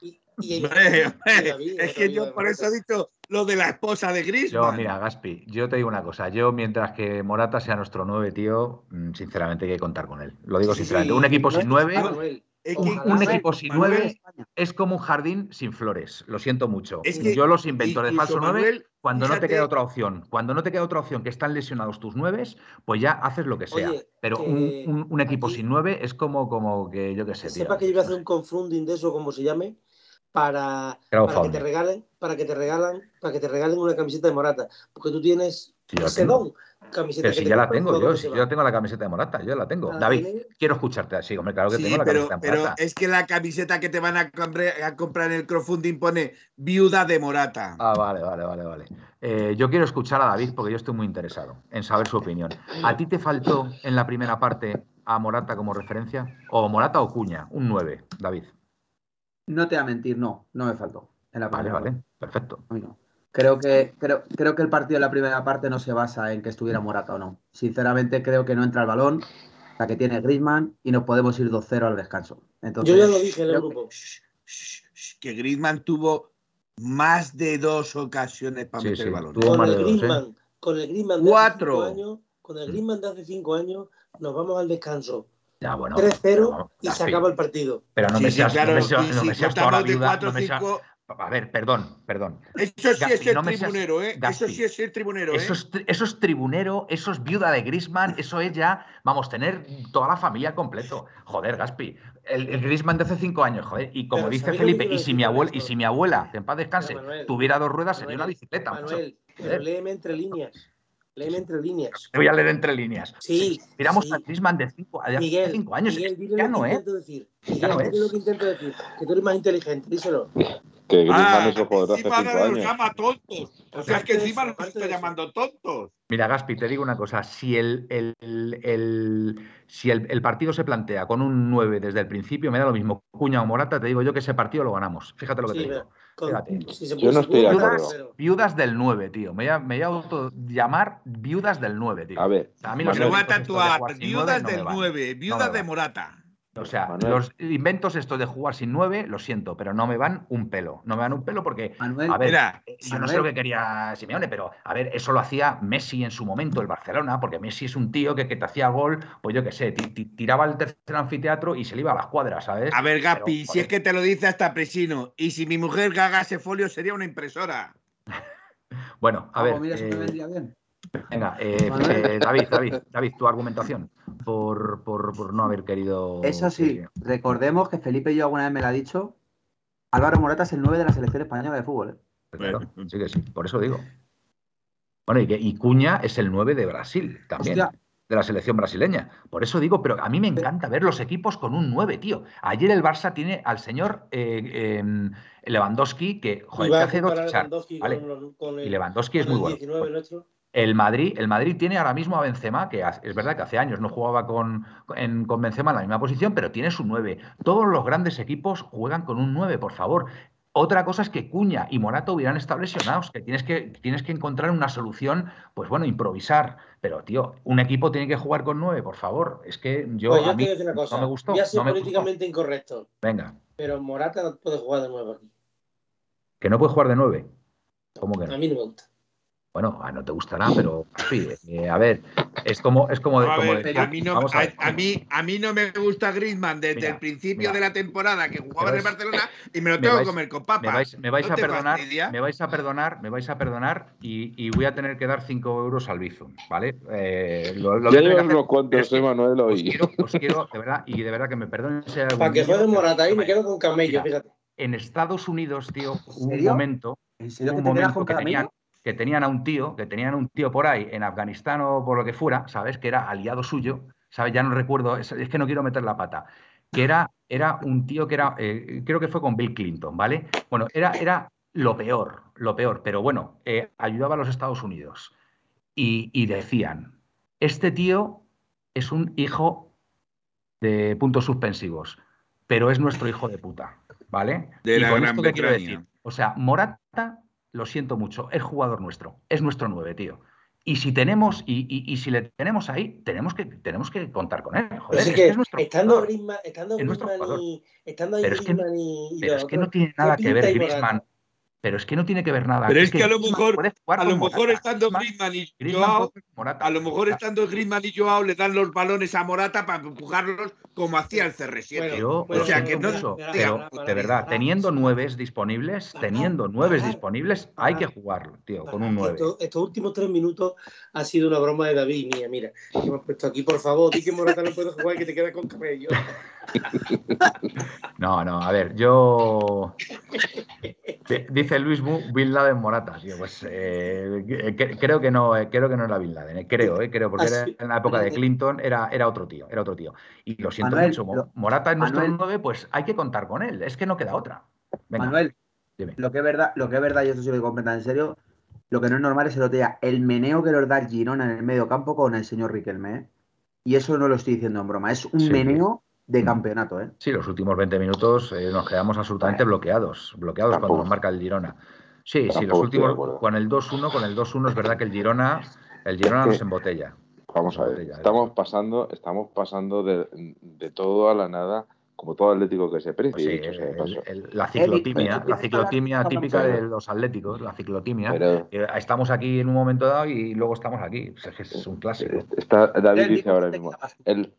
Y, y ella- Hombre, hombre, es que yo por eso he dicho lo de la esposa de Yo, Griezmann. mira, Gaspi, yo te digo una cosa. Yo, mientras que Morata sea nuestro nueve, tío, mm, sinceramente hay que contar con él. Lo digo Sí, sinceramente. sí. Un equipo sin nueve Es un- que un Manuel- equipo sin nueve es como un jardín sin flores. Lo siento mucho. Es que yo los invento de falso nueve cuando no te queda otra opción. Cuando no te queda otra opción que están lesionados tus nueves, pues ya haces lo que sea. Oye, Pero que un, un- un equipo aquí- sin nueve es como, como que yo qué sé, que tío. sepa que yo voy a hacer un confunding de eso, como se llame, para, para que te regalen, para que te regalan, para que te regalen una camiseta de Morata, porque tú tienes ese don, camiseta Pero si ya la tengo yo, si yo ya tengo la camiseta de Morata, yo la tengo. Ah, David, quiero escucharte. Sí, hombre, claro que Sí, tengo la pero, camiseta de pero es que la camiseta que te van a, compre- a comprar en el crowdfunding pone viuda de Morata. Ah, vale, vale, vale, vale. Eh, yo quiero escuchar a David porque yo estoy muy interesado en saber su opinión. ¿A ti te faltó en la primera parte a Morata como referencia? ¿O Morata o Cuña? Un 9, David. No te voy a mentir, no, no me faltó. En la Vale, primera vale, perfecto. parte. A mí no. Creo que, creo, creo que el partido de la primera parte no se basa en que estuviera Morata o no. Sinceramente, creo que no entra el balón, la que tiene Griezmann, y nos podemos ir 2-0 al descanso. Entonces, Yo ya lo dije en el que- grupo. Shh, shh, shh, que Griezmann tuvo más de dos ocasiones para Sí, meter sí, el balón. tuvo Con más el de dos, ¿eh? Griezmann, con el Griezmann de Cuatro. hace cinco años, con el Griezmann de hace cinco años, nos vamos al descanso. Ya, bueno. 3-0 pero, y se acaba el partido. Pero no Sí, me sí, seas, claro, no me seas, y no si me seas toda la contamos de viuda, 4 no me seas- 5, A ver, perdón, perdón. eso sí Gaspi, es ser no seas- tribunero, ¿eh? Eso sí es ser tribunero, ¿eh? Eso es, tri- eso es tribunero, eso es viuda de Grisman, eso es ya, vamos, tener toda la familia completo. Joder, Gaspi. El, el Griezmann de hace cinco años, joder. Y como Pero dice ¿sabéis lo que Felipe, y si, mi abuela, y si mi abuela, que en paz descanse, Manuel, tuviera dos ruedas, sería Manuel, una bicicleta. Manuel, pero léeme entre líneas. Léeme entre líneas. Te voy a leer entre líneas. Sí, Miramos sí. al Griezmann de cinco, de hace Miguel, cinco años. Miguel, dile ya lo no que es. intento decir. Ya Miguel, no dile es. lo que intento decir. Que tú eres más inteligente, díselo. Que Griezmann Ah, es el jugador hace cinco años. llama tontos. O sea, es que encima aparte está llamando tontos. Mira, Gaspi, te digo una cosa. Si el, el- el- si el, el partido se plantea con un 9 desde el principio, me da lo mismo. Cuña o Morata, te digo yo que ese partido lo ganamos. Fíjate lo que Sí, te digo. con- Fíjate. si se Yo no estoy de acuerdo. Viudas del 9, tío. Me voy a, me voy a auto llamar viudas del 9, tío. A ver, A mí Me los lo voy a tatuar. Viudas del van. 9, No viudas de. Morata. O sea, Manuel. los inventos estos de jugar sin 9, lo siento, pero no me van un pelo. No me van un pelo porque, Manuel, a ver, Mira, eh, yo no sé lo que quería Simeone, pero a ver, eso lo hacía Messi en su momento, el Barcelona, porque Messi es un tío que, que te hacía gol, pues yo qué sé, ti- ti- tiraba el tercer anfiteatro y se le iba a las cuadras, ¿sabes? a ver, Gapi, Pero, si es que te lo dice hasta Presino. Y si mi mujer gaga ese folio sería una impresora. Bueno, a ver, mira, eso me eh, vendría bien. Venga, eh, eh, David, David, David, tu argumentación por, por- por no haber querido... Eso sí, que- recordemos que Felipe y yo alguna vez me lo ha dicho. Álvaro Morata es el 9 de la selección española de fútbol. ¿eh? Claro, sí que sí, por eso digo. Bueno, y, que, y Cuña es el 9 de Brasil también, Hostia. de la selección brasileña. Por eso digo, pero a mí me encanta ver los equipos con un 9, tío. Ayer el Barça tiene al señor eh, em, Lewandowski, que, joder, que a hace dos comparar a char- Lewandowski ¿vale? con los- con el- Y Lewandowski es muy bueno. 19 nuestro. El Madrid, el Madrid tiene ahora mismo a Benzema, que es verdad que hace años no jugaba con, en- con Benzema en la misma posición, pero tiene su 9. Todos los grandes equipos juegan con un 9, por favor. Otra cosa es que Cuña y Morata hubieran estado lesionados, que tienes que, tienes que encontrar una solución, pues bueno, improvisar. Pero, tío, un equipo tiene que jugar con 9, por favor. Es que yo, Pues yo a te mí decir una cosa. no me gustó. Voy a ser no me gustó. políticamente incorrecto, Venga, pero Morata no puede jugar de nuevo aquí. que no puede jugar de 9. ¿Cómo que no? A mí no me gusta. Bueno, ah, no te gustará, pero sí, eh, a ver, es como, es como, A, como ver, decía- a mí no, a a, ver. a mí, a mí no me gusta Griezmann desde Mira, el principio mira. de la temporada que jugaba en el Barcelona y me lo tengo que comer con me papas. vais, me vais ¿No a perdonar, fastidia? me vais a perdonar, me vais a perdonar y, y voy a tener que dar 5 euros al Bizum, ¿vale? Eh, lo, lo tener que llevas hacer, unos cuantos, es que eh, Manuel, os hoy. quiero, os quiero, de verdad, y de verdad que me perdonen si Para que juegue Morata ahí me quedo con camello, Mira. fíjate. En Estados Unidos, tío, un momento, ¿En serio que un momento que tenían, que tenían a un tío, que tenían a un tío por ahí en Afganistán o por lo que fuera, ¿sabes? Que era aliado suyo, ¿sabes? Ya no recuerdo, es, es que no quiero meter la pata. Que era, era un tío que era, eh, creo que fue con Bill Clinton, ¿vale? Bueno, era, era lo peor, lo peor, pero bueno, eh, ayudaba a los Estados Unidos. Y, y decían, este tío es un hijo de puntos suspensivos, pero es nuestro hijo de puta, ¿vale? De y la con Gran esto quiero decir, o sea, Morata, lo siento mucho, es jugador nuestro, es nuestro nueve, tío. Y si tenemos, y, y- y si le tenemos ahí, tenemos que, tenemos que contar con él. Joder, es, es que que es nuestro estando jugador. Griezmann, estando Es Griezmann y estando ahí Pero es que- y, Pero es que no tiene ¿qué nada que ver Griezmann. Pero es que no tiene que ver nada. Pero es que a lo mejor, a lo mejor Morata. estando Griezmann- Griezmann y Griezmann Joao, Morata. a lo mejor O estando Griezmann y Joao le dan los balones a Morata para empujarlos como hacía el CR7. Bueno, Yo lo sea, que no- Para, pero de verdad, teniendo nueves disponibles, teniendo nueves disponibles, hay que para. jugar, tío, con un que 9. esto- estos últimos tres minutos ha sido una broma de David mía. Mira, has puesto aquí, por favor, di que Morata no puede jugar y que te quedas con cabello. No, no, a ver, yo. Di- Dice Luis Mu, Bin Laden Morata, tío, pues eh, que- creo que no, eh, creo que no es la Bin Laden, eh, creo, eh, creo, porque era en la época de Clinton era, era otro tío, era otro tío. Y lo siento Manuel, mucho, lo- Morata es nuestro Manuel. 9, pues hay que contar con él, es que no queda otra. Venga, Manuel, dime. lo que es verdad, lo que es verdad, y esto se lo en serio, lo que no es normal es el otro día, el meneo que nos da Girona en el medio campo con el señor Riquelme, ¿eh? Y eso no lo estoy diciendo en broma, es un Sí. meneo de Mm. campeonato, ¿eh? Sí, los últimos 20 minutos eh, nos quedamos absolutamente bloqueados, bloqueados Tampoco. cuando nos marca el Girona. Sí, sí, los últimos, con el 2-1, con el 2-1 es verdad que el Girona, el Girona nos embotella. Vamos a ver, Botella, estamos pasando, estamos pasando de, de todo a la nada, como todo atlético que se precie. Pues sí, dicho sea de el- paso. el- la ciclotimia, la ciclotimia típica de los atléticos, la ciclotimia. Pero Eh, Estamos aquí en un momento dado y luego estamos aquí. Es un clásico. está, David dice ahora mismo, el-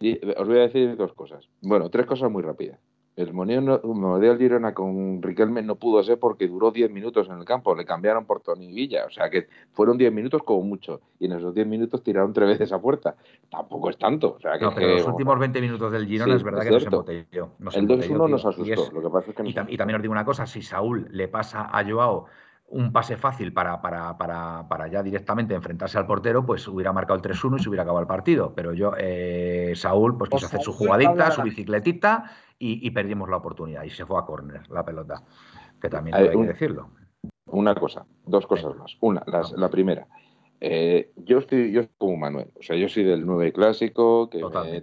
os voy a decir dos cosas. Bueno, tres cosas muy rápidas. El Moneo del Girona con Riquelme no pudo ser porque duró 10 minutos en el campo. Le cambiaron por Tony Villa. O sea que fueron 10 minutos como mucho. Y en esos 10 minutos tiraron tres veces a puerta. Tampoco es tanto. O sea que, No, pero que- los últimos 20 minutos del Girona Sí, es verdad es que nos embotelló. nos el embotelló, 2-1 tío. nos Y asustó. es- Lo que pasa es que Y, nos tam- y también os digo una cosa, si Saúl le pasa a Joao un pase fácil para, para, para, para ya directamente enfrentarse al portero, pues hubiera marcado el 3-1 y se hubiera acabado el partido. Pero yo, eh, Saúl, pues quiso Pues hacer su jugadita, su bicicletita y, y perdimos la oportunidad. Y se fue a córner la pelota, que también Hay hay que decirlo. Una cosa, dos cosas más. Una, las- la primera. Eh, yo estoy yo soy como Manuel, o sea, yo soy del 9 clásico, que, me,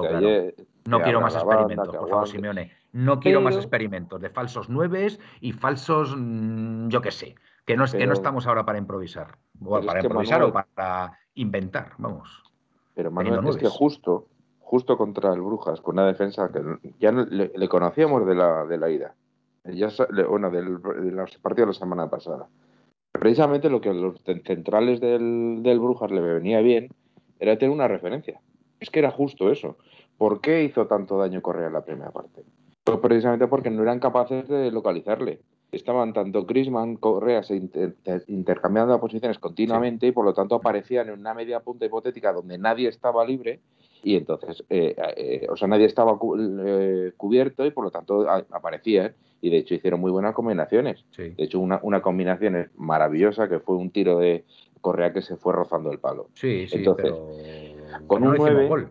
claro. talle- No que quiero más banda, experimentos, por favor. Simeone. No quiero más experimentos de falsos nueves y falsos, mm, yo qué sé, que no, es- que no estamos ahora para improvisar. O para improvisar Manuel- o para inventar, vamos. Pero Manuel, es que justo, justo contra el Brujas, con una defensa que ya no- le, le conocíamos de la, de la ida, ya, bueno, del, de los partidos de la semana pasada. Precisamente lo que a los cen- centrales del, del Brujas le venía bien era tener una referencia. Es que era justo eso. ¿Por qué hizo tanto daño Correa en la primera parte? Pues precisamente porque no eran capaces de localizarle. Estaban tanto Grisman, Correa se inter- intercambiando posiciones continuamente y por lo tanto aparecían en una media punta hipotética donde nadie estaba libre y entonces, eh, eh, o sea, nadie estaba cu- eh, cubierto y por lo tanto aparecían y de hecho hicieron muy buenas combinaciones. Sí. De hecho, una, una combinación maravillosa que fue un tiro de Correa que se fue rozando el palo. Sí, sí, Entonces, pero con no un le hicimos nueve- gol.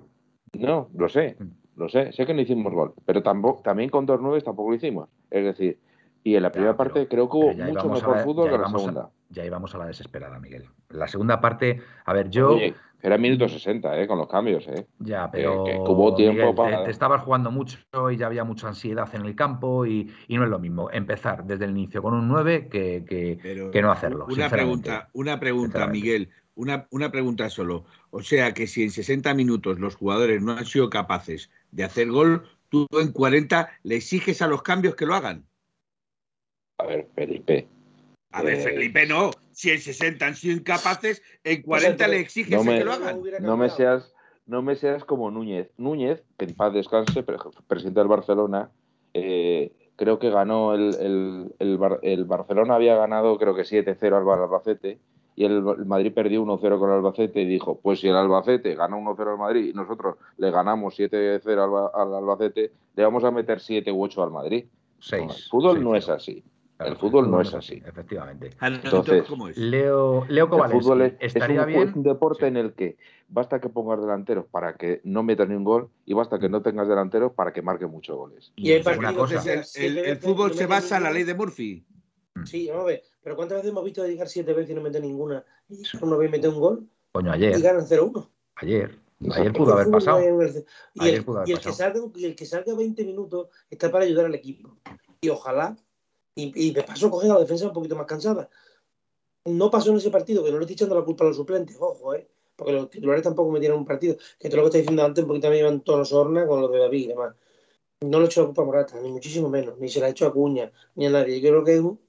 No, lo sé, Mm. lo sé, sé que no hicimos gol, pero tampoco, también con dos nueves tampoco lo hicimos. Es decir, y en la primera parte creo que hubo mucho mejor la- fútbol que la íbamos a- segunda. Ya íbamos a la desesperada, Miguel. La segunda parte, a ver, yo. Oye, era minuto 60, ¿eh? Con los cambios, ¿eh? Ya, pero que hubo tiempo Miguel, para- te, estabas jugando mucho y ya había mucha ansiedad en el campo y, y no es lo mismo empezar desde el inicio con un 9 que, que- Pero que no hacerlo. Una pregunta, una pregunta. Miguel. Una, una pregunta solo. O sea que si en 60 minutos los jugadores no han sido capaces de hacer gol, tú en 40 le exiges a los cambios que lo hagan. A ver, Felipe. A ver, Eh, Felipe, no. Si en 60 han sido incapaces, en 40 le exiges no me, que lo hagan. No me seas, no me seas como Núñez. Núñez, que en paz descanse, presidente del Barcelona, eh, creo que ganó el, el, el, el, Barcelona había ganado creo que 7-0 al Albacete y el, Madrid perdió 1-0 con el Albacete y dijo, pues si el Albacete gana 1-0 al Madrid y nosotros le ganamos 7-0 al, al, Albacete, le vamos a meter 7 u 8 al Madrid. Seis, no, el fútbol seis, no es así. Claro, el fútbol no es así. Efectivamente. Entonces, ¿cómo es? Leo, Leo el fútbol es, estaría es un, bien. Es un deporte sí. en el que basta que pongas delanteros para que no metas ni un gol y basta que no tengas delanteros para que marquen muchos goles. Y cosa. El, el, el fútbol se basa en la ley de Murphy. Sí, vamos a ver. Pero ¿cuántas veces hemos visto dedicar siete veces y no meter ninguna? Y uno vez mete un gol Coño, ayer. y ganan 0-1. Ayer. Ayer pudo haber pasado. Y, y y el que salga 20 minutos está para ayudar al equipo. Y ojalá. Y, y de paso coger a la defensa un poquito más cansada. No pasó en ese partido, que no le estoy echando la culpa a los suplentes, ojo, ¿eh? Porque los titulares tampoco metieron un partido. Que todo lo que estáis diciendo antes, porque también iban todos los hornas con los de David y demás. No le he hecho la culpa a Morata, ni muchísimo menos, ni se la ha hecho a Cuña, ni a nadie. Yo creo que es un,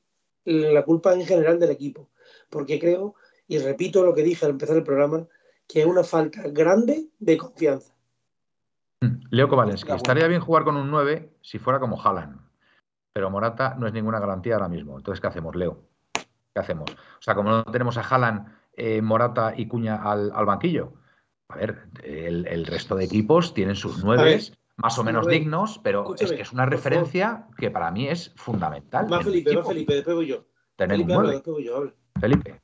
la culpa en general del equipo. Porque creo, y repito lo que dije al empezar el programa, que es una falta grande de confianza. Leo Kovalensky, estaría bien jugar con un 9 si fuera como Haaland, pero Morata no es ninguna garantía ahora mismo. Entonces, ¿qué hacemos, Leo? ¿Qué hacemos? O sea, como no tenemos a Haaland, eh, Morata y Cuña al, al, banquillo, a ver, el, el, resto de equipos tienen sus nueves más o menos dignos, pero Escúchame, es que es una referencia que para mí es fundamental. Va Felipe, va Felipe, después voy yo. Felipe, habla, 9. después voy yo, habla. Felipe.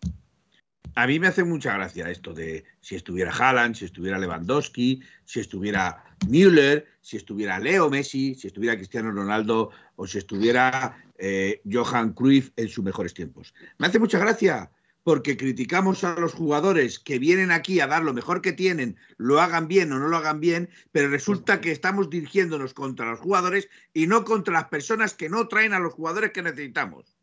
A mí me hace mucha gracia esto de si estuviera Haaland, si estuviera Lewandowski, si estuviera Müller, si estuviera Leo Messi, si estuviera Cristiano Ronaldo o si estuviera eh, Johan Cruyff en sus mejores tiempos. Me hace mucha gracia porque criticamos a los jugadores que vienen aquí a dar lo mejor que tienen, lo hagan bien o no lo hagan bien, pero resulta que estamos dirigiéndonos contra los jugadores y no contra las personas que no traen a los jugadores que necesitamos.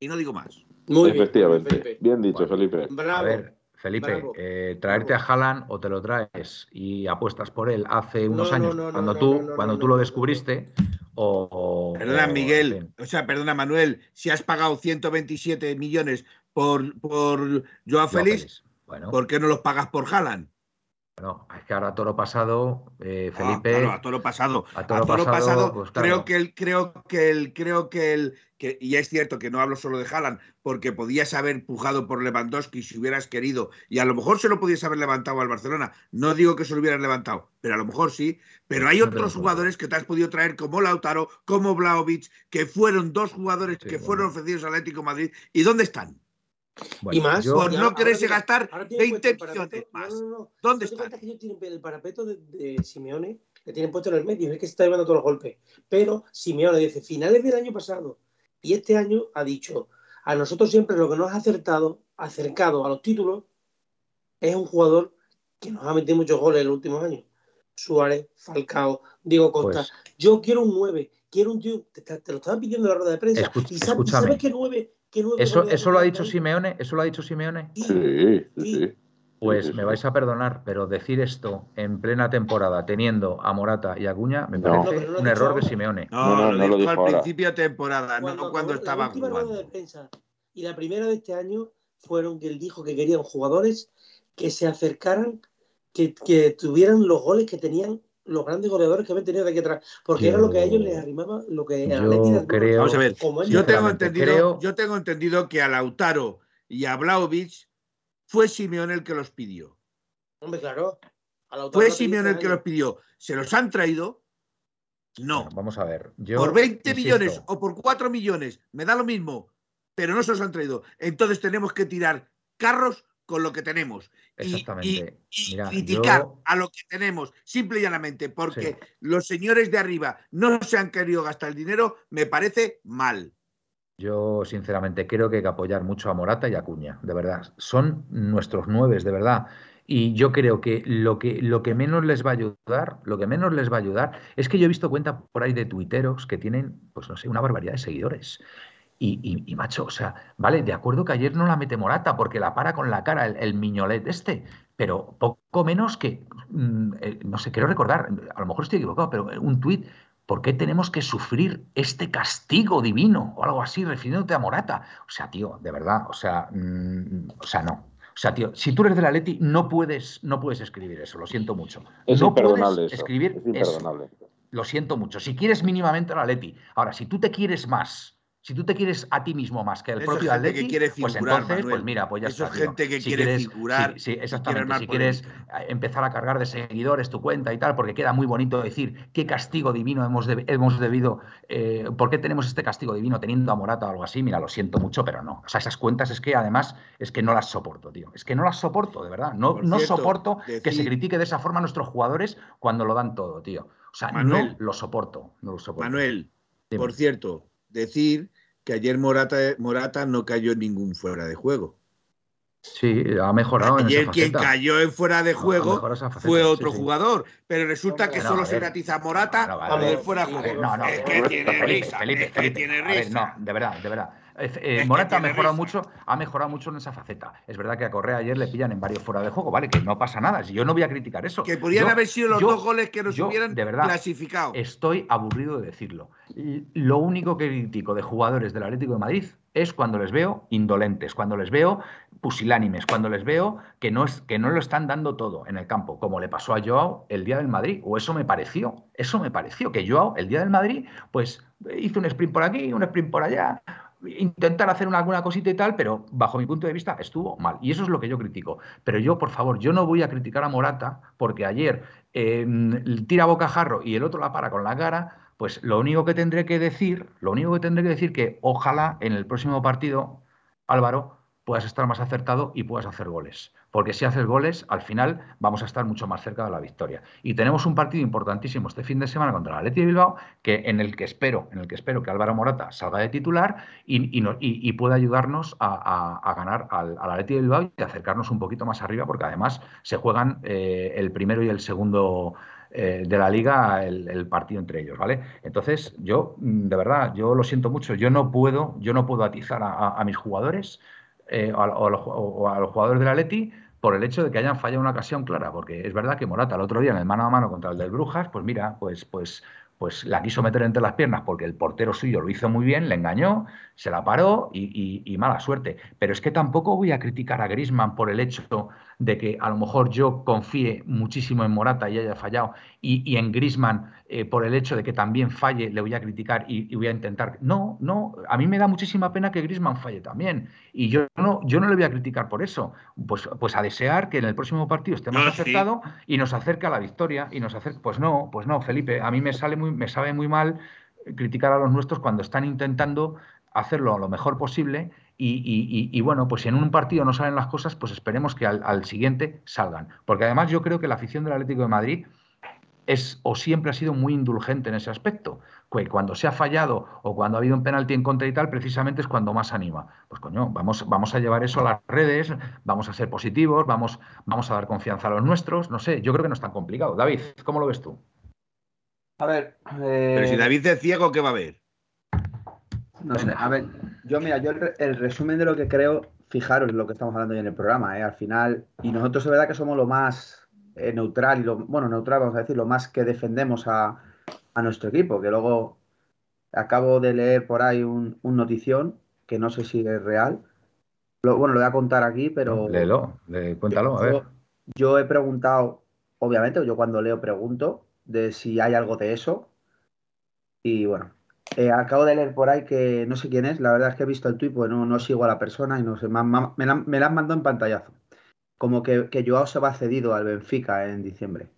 Y no digo más. Muy Efectivamente. bien, Felipe. Bien dicho, Bueno. Felipe. Bravo. A ver, Felipe, Bravo. eh, traerte a Haaland o te lo traes y apuestas por él hace No, unos no, años, no, no, cuando tú, cuando tú lo descubriste, o, o- Perdona, Miguel, o sea, perdona, Manuel, si has pagado 127 millones por, por Joao Joao Félix, Félix. Bueno, ¿por qué no los pagas por Haaland? Bueno, es que ahora todo lo pasado, eh, Ah, Felipe, claro, a toro pasado. a A toro toro pasado, pasado, pues claro. creo que el, creo que el, creo que el, que, y es cierto que no hablo solo de Haaland, porque podías haber pujado por Lewandowski si hubieras querido, y a lo mejor se lo podías haber levantado al Barcelona. No digo que se lo hubieras levantado, pero a lo mejor sí. Pero hay No otros jugadores que te has podido traer, como Lautaro, como Vlaovic, que fueron dos jugadores Sí, que bueno. fueron ofrecidos al Atlético de Madrid. ¿Y dónde están? Bueno, y más, yo- Por no quererse gastar ahora tienen 20 puesto el parapeto- millones más. No, no, no. ¿Dónde que ellos tienen el parapeto de, de Simeone? Le tienen puesto en el medio, es que se está llevando todos los golpes. Pero Simeone dice, finales del año pasado y este año ha dicho, a nosotros siempre lo que nos ha acertado, acercado a los títulos, es un jugador que nos ha metido muchos goles en los últimos años. Suárez, Falcao, Diego Costa. pues, Yo quiero un 9, quiero un tío, te, te lo estaba pidiendo en la rueda de prensa. Y sabes. ¿sabes qué 9? Qué 9 eso, eso lo ha dicho? Simeone, eso lo ha dicho Simeone. Sí, Sí, sí, sí. Pues Sí, sí, me vais a perdonar, pero decir esto en plena temporada, teniendo a Morata y a Cuña, me No. parece No, un error de. Simeone. No, No, no, lo no lo dijo dijo al ahora. principio de temporada, no cuando, estaba la última rueda jugando. de y la primera de este año fueron que él dijo que querían jugadores que se acercaran, que, que tuvieran los goles que tenían los grandes goleadores que habían tenido de aquí atrás, porque era lo que a ellos les arrimaba, lo que yo creo- Vamos a ver, yo tengo entendido, creo- yo tengo entendido que a Lautaro y a Vlaovic fue Simeone el que los pidió. hombre, claro, a Lautaro Fue Simeone el que los pidió. ¿Se los han traído? No. Bueno, vamos a ver. Yo, por 20 insisto, millones o por 4 millones, me da lo mismo, pero no se los han traído. Entonces tenemos que tirar carros con lo que tenemos. Y- Y, Exactamente. y Mira, criticar yo- a lo que tenemos, simple y llanamente, porque Sí. los señores de arriba no se han querido gastar el dinero, me parece mal. Yo, sinceramente, creo que hay que apoyar mucho a Morata y a Cuña, de verdad. Son nuestros nueves, de verdad. Y yo creo que lo que lo que menos les va a ayudar, lo que menos les va a ayudar, es que yo he visto cuenta por ahí de tuiteros que tienen, pues no sé, una barbaridad de seguidores. Y, y- y, macho, o sea, vale, de acuerdo que ayer no la mete Morata porque la para con la cara el, el miñolet este, pero poco menos que, mm, eh, no sé, quiero recordar, a lo mejor estoy equivocado, pero un tuit ¿por qué tenemos que sufrir este castigo divino o algo así refiriéndote a Morata? O sea, tío, de verdad, o sea, mm, o sea, no. O sea, tío, si tú eres del Atleti, no puedes, no puedes escribir eso, lo siento mucho. Es no imperdonable puedes eso, escribir es imperdonable. eso. Lo siento mucho. Si quieres mínimamente al Atleti. Ahora, si tú te quieres más, si tú te quieres a ti mismo más que el Eso propio Atleti, que quiere pues figurar, entonces, Manuel. pues mira, pues ya Eso está. es tío. gente que Si quiere quieres- figurar Sí, sí, exactamente. Si quieres eh, empezar a cargar de seguidores tu cuenta y tal, porque queda muy bonito decir qué castigo divino hemos, de- hemos debido, eh, por qué tenemos este castigo divino teniendo a Morata o algo así. Mira, lo siento mucho, pero no. O sea, esas cuentas es que además es que no las soporto, tío. Es que no las soporto, de verdad. No, no soporto que se critique de esa forma a nuestros jugadores cuando lo dan todo, tío. O sea, Manuel. no lo soporto. No lo soporto. Manuel, Dime. por cierto, decir que ayer Morata, Morata no cayó en ningún fuera de juego. Sí, ha mejorado en Ayer esa quien cayó en fuera de juego faceta, fue otro sí. jugador, pero resulta que No, solo se gratiza a Morata del ver, fuera de juego. no, no, es que tiene risa, Felipe, es que Felipe, tiene ver, risa. no, de verdad, de verdad. Eh, Morata ha mejorado mucho, ha mejorado mucho en esa faceta. Es verdad que a Correa ayer le pillan en varios fuera de juego, vale, que no pasa nada. Si yo no voy a criticar eso. Que podían Yo- haber sido los yo- dos goles que nos yo, hubieran de verdad, clasificado. Estoy aburrido de decirlo. Lo único que critico de jugadores del Atlético de Madrid es cuando les veo indolentes, cuando les veo pusilánimes, cuando les veo que no, es, que no lo están dando todo en el campo, como le pasó a Joao el día del Madrid, o eso me pareció, eso me pareció, que Joao el día del Madrid, pues hizo un sprint por aquí, un sprint por allá, intentar hacer una, alguna cosita y tal, pero bajo mi punto de vista estuvo mal. Y eso es lo que yo critico. Pero yo, por favor, yo no voy a criticar a Morata porque ayer eh, tira bocajarro y el otro la para con la cara, pues lo único que tendré que decir, lo único que tendré que decir que ojalá en el próximo partido, Álvaro, puedas estar más acertado y puedas hacer goles. Porque si haces goles, al final vamos a estar mucho más cerca de la victoria. Y tenemos un partido importantísimo este fin de semana contra el Atleti de Bilbao, que en el que espero, en el que espero que Álvaro Morata salga de titular y, pueda ayudarnos a, a- a ganar al, al de Bilbao y acercarnos un poquito más arriba, porque además se juegan eh, el primero y el segundo eh, de la liga el, partido entre ellos, ¿vale? Entonces, yo, de verdad, yo lo siento mucho, yo no puedo, yo no puedo atizar a mis jugadores eh, a, los, a los jugadores por el hecho de que hayan fallado una ocasión clara, porque es verdad que Morata el otro día en el mano a mano contra el del Brujas, pues mira, pues, pues, pues la quiso meter entre las piernas porque el portero suyo lo hizo muy bien, le engañó, se la paró y, y- y mala suerte. Pero es que tampoco voy a criticar a Griezmann por el hecho de que a lo mejor yo confíe muchísimo en Morata y haya fallado, y, y en Griezmann eh, por el hecho de que también falle, le voy a criticar y, voy a intentar. No, no, a mí me da muchísima pena que Griezmann falle también. Y yo no, yo no le voy a criticar por eso. Pues, pues a desear que en el próximo partido esté más No, sí. acertado y nos acerque a la victoria. Y nos acerque. Pues no, pues no, Felipe, a mí me sale muy, me sabe muy mal criticar a los nuestros cuando están intentando hacerlo lo mejor posible y, y- y- y, bueno, pues si en un partido no salen las cosas, pues esperemos que al, al siguiente salgan. Porque además yo creo que la afición del Atlético de Madrid es o siempre ha sido muy indulgente en ese aspecto. Que cuando se ha fallado o cuando ha habido un penalti en contra y tal, precisamente es cuando más anima. Pues coño, vamos, vamos a llevar eso a las redes, vamos a ser positivos, vamos, vamos a dar confianza a los nuestros. No sé, yo creo que no es tan complicado. David, ¿cómo lo ves tú? A ver, eh, Pero si David es ciego, ¿qué va a ver? No sé, a ver, yo mira, yo el, re- el resumen de lo que creo, fijaros lo que estamos hablando hoy en el programa, ¿eh? al final, y nosotros es verdad que somos lo más eh, neutral y lo, bueno, neutral vamos a decir, lo más que defendemos a, a nuestro equipo, que luego acabo de leer por ahí un, un notición, que no sé si es real, Lo- bueno, lo voy a contar aquí, pero... Léelo, le- cuéntalo, a ver. Yo, yo he preguntado, obviamente, yo cuando leo pregunto de si hay algo de eso. Y bueno, eh, acabo de leer por ahí que no sé quién es, la verdad es que he visto el tuit, pues no, no sigo a la persona y no sé, me, me la, me la han mandado en pantallazo. Como que, que Joao se va cedido al Benfica en diciembre.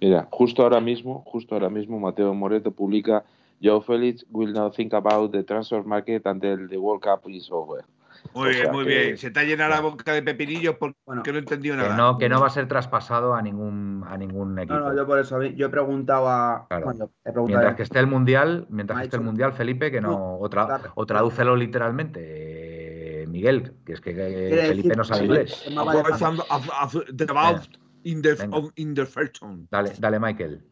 Mira, justo ahora mismo, justo ahora mismo, Mateo Moreto publica Joe Félix will not think about the transfer market until the World Cup is over. Muy O bien, muy que- bien. Se te ha llenado la boca de pepinillos porque Bueno, no he entendido Que nada. no, que no va a ser traspasado a ningún, a ningún equipo. no, no, yo por eso, yo he preguntado a... Claro. bueno, he preguntado Mientras a- que esté el mundial, mientras que esté el mundial, Felipe, que no, o, tra- Claro. o tradúcelo literalmente, eh, Miguel, que es que eh, Felipe decir- no sabe sí, inglés. no. Dale, dale, Michael.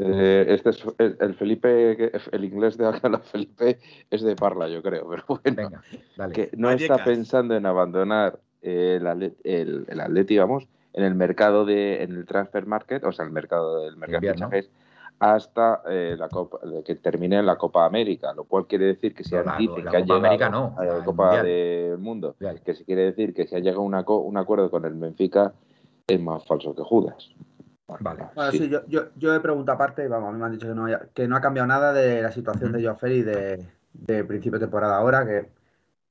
Eh, este es el, el Felipe, que- el inglés de acá, la Felipe, es de Parla, yo creo, pero bueno. Venga, dale. que no Vallecas. está pensando en abandonar el, Atlet- el, el Atleti, vamos, en el mercado de, en el transfer market, o sea, el mercado del mercado de fichajes, hasta eh, la Copa, que termine en la Copa América, lo cual quiere decir que si No, la- dicen la que ha Copa llegado América no, a la la Copa Mundial. del Mundo, Mundial. que si quiere decir que si ha llegado a una un acuerdo con el Benfica es más falso que Judas. Vale. Bueno, Sí. sí, yo, yo, yo he preguntado aparte, y vamos, a mí me han dicho que no, haya- que no ha cambiado nada de la situación de Joao Félix de, de principio de temporada ahora, que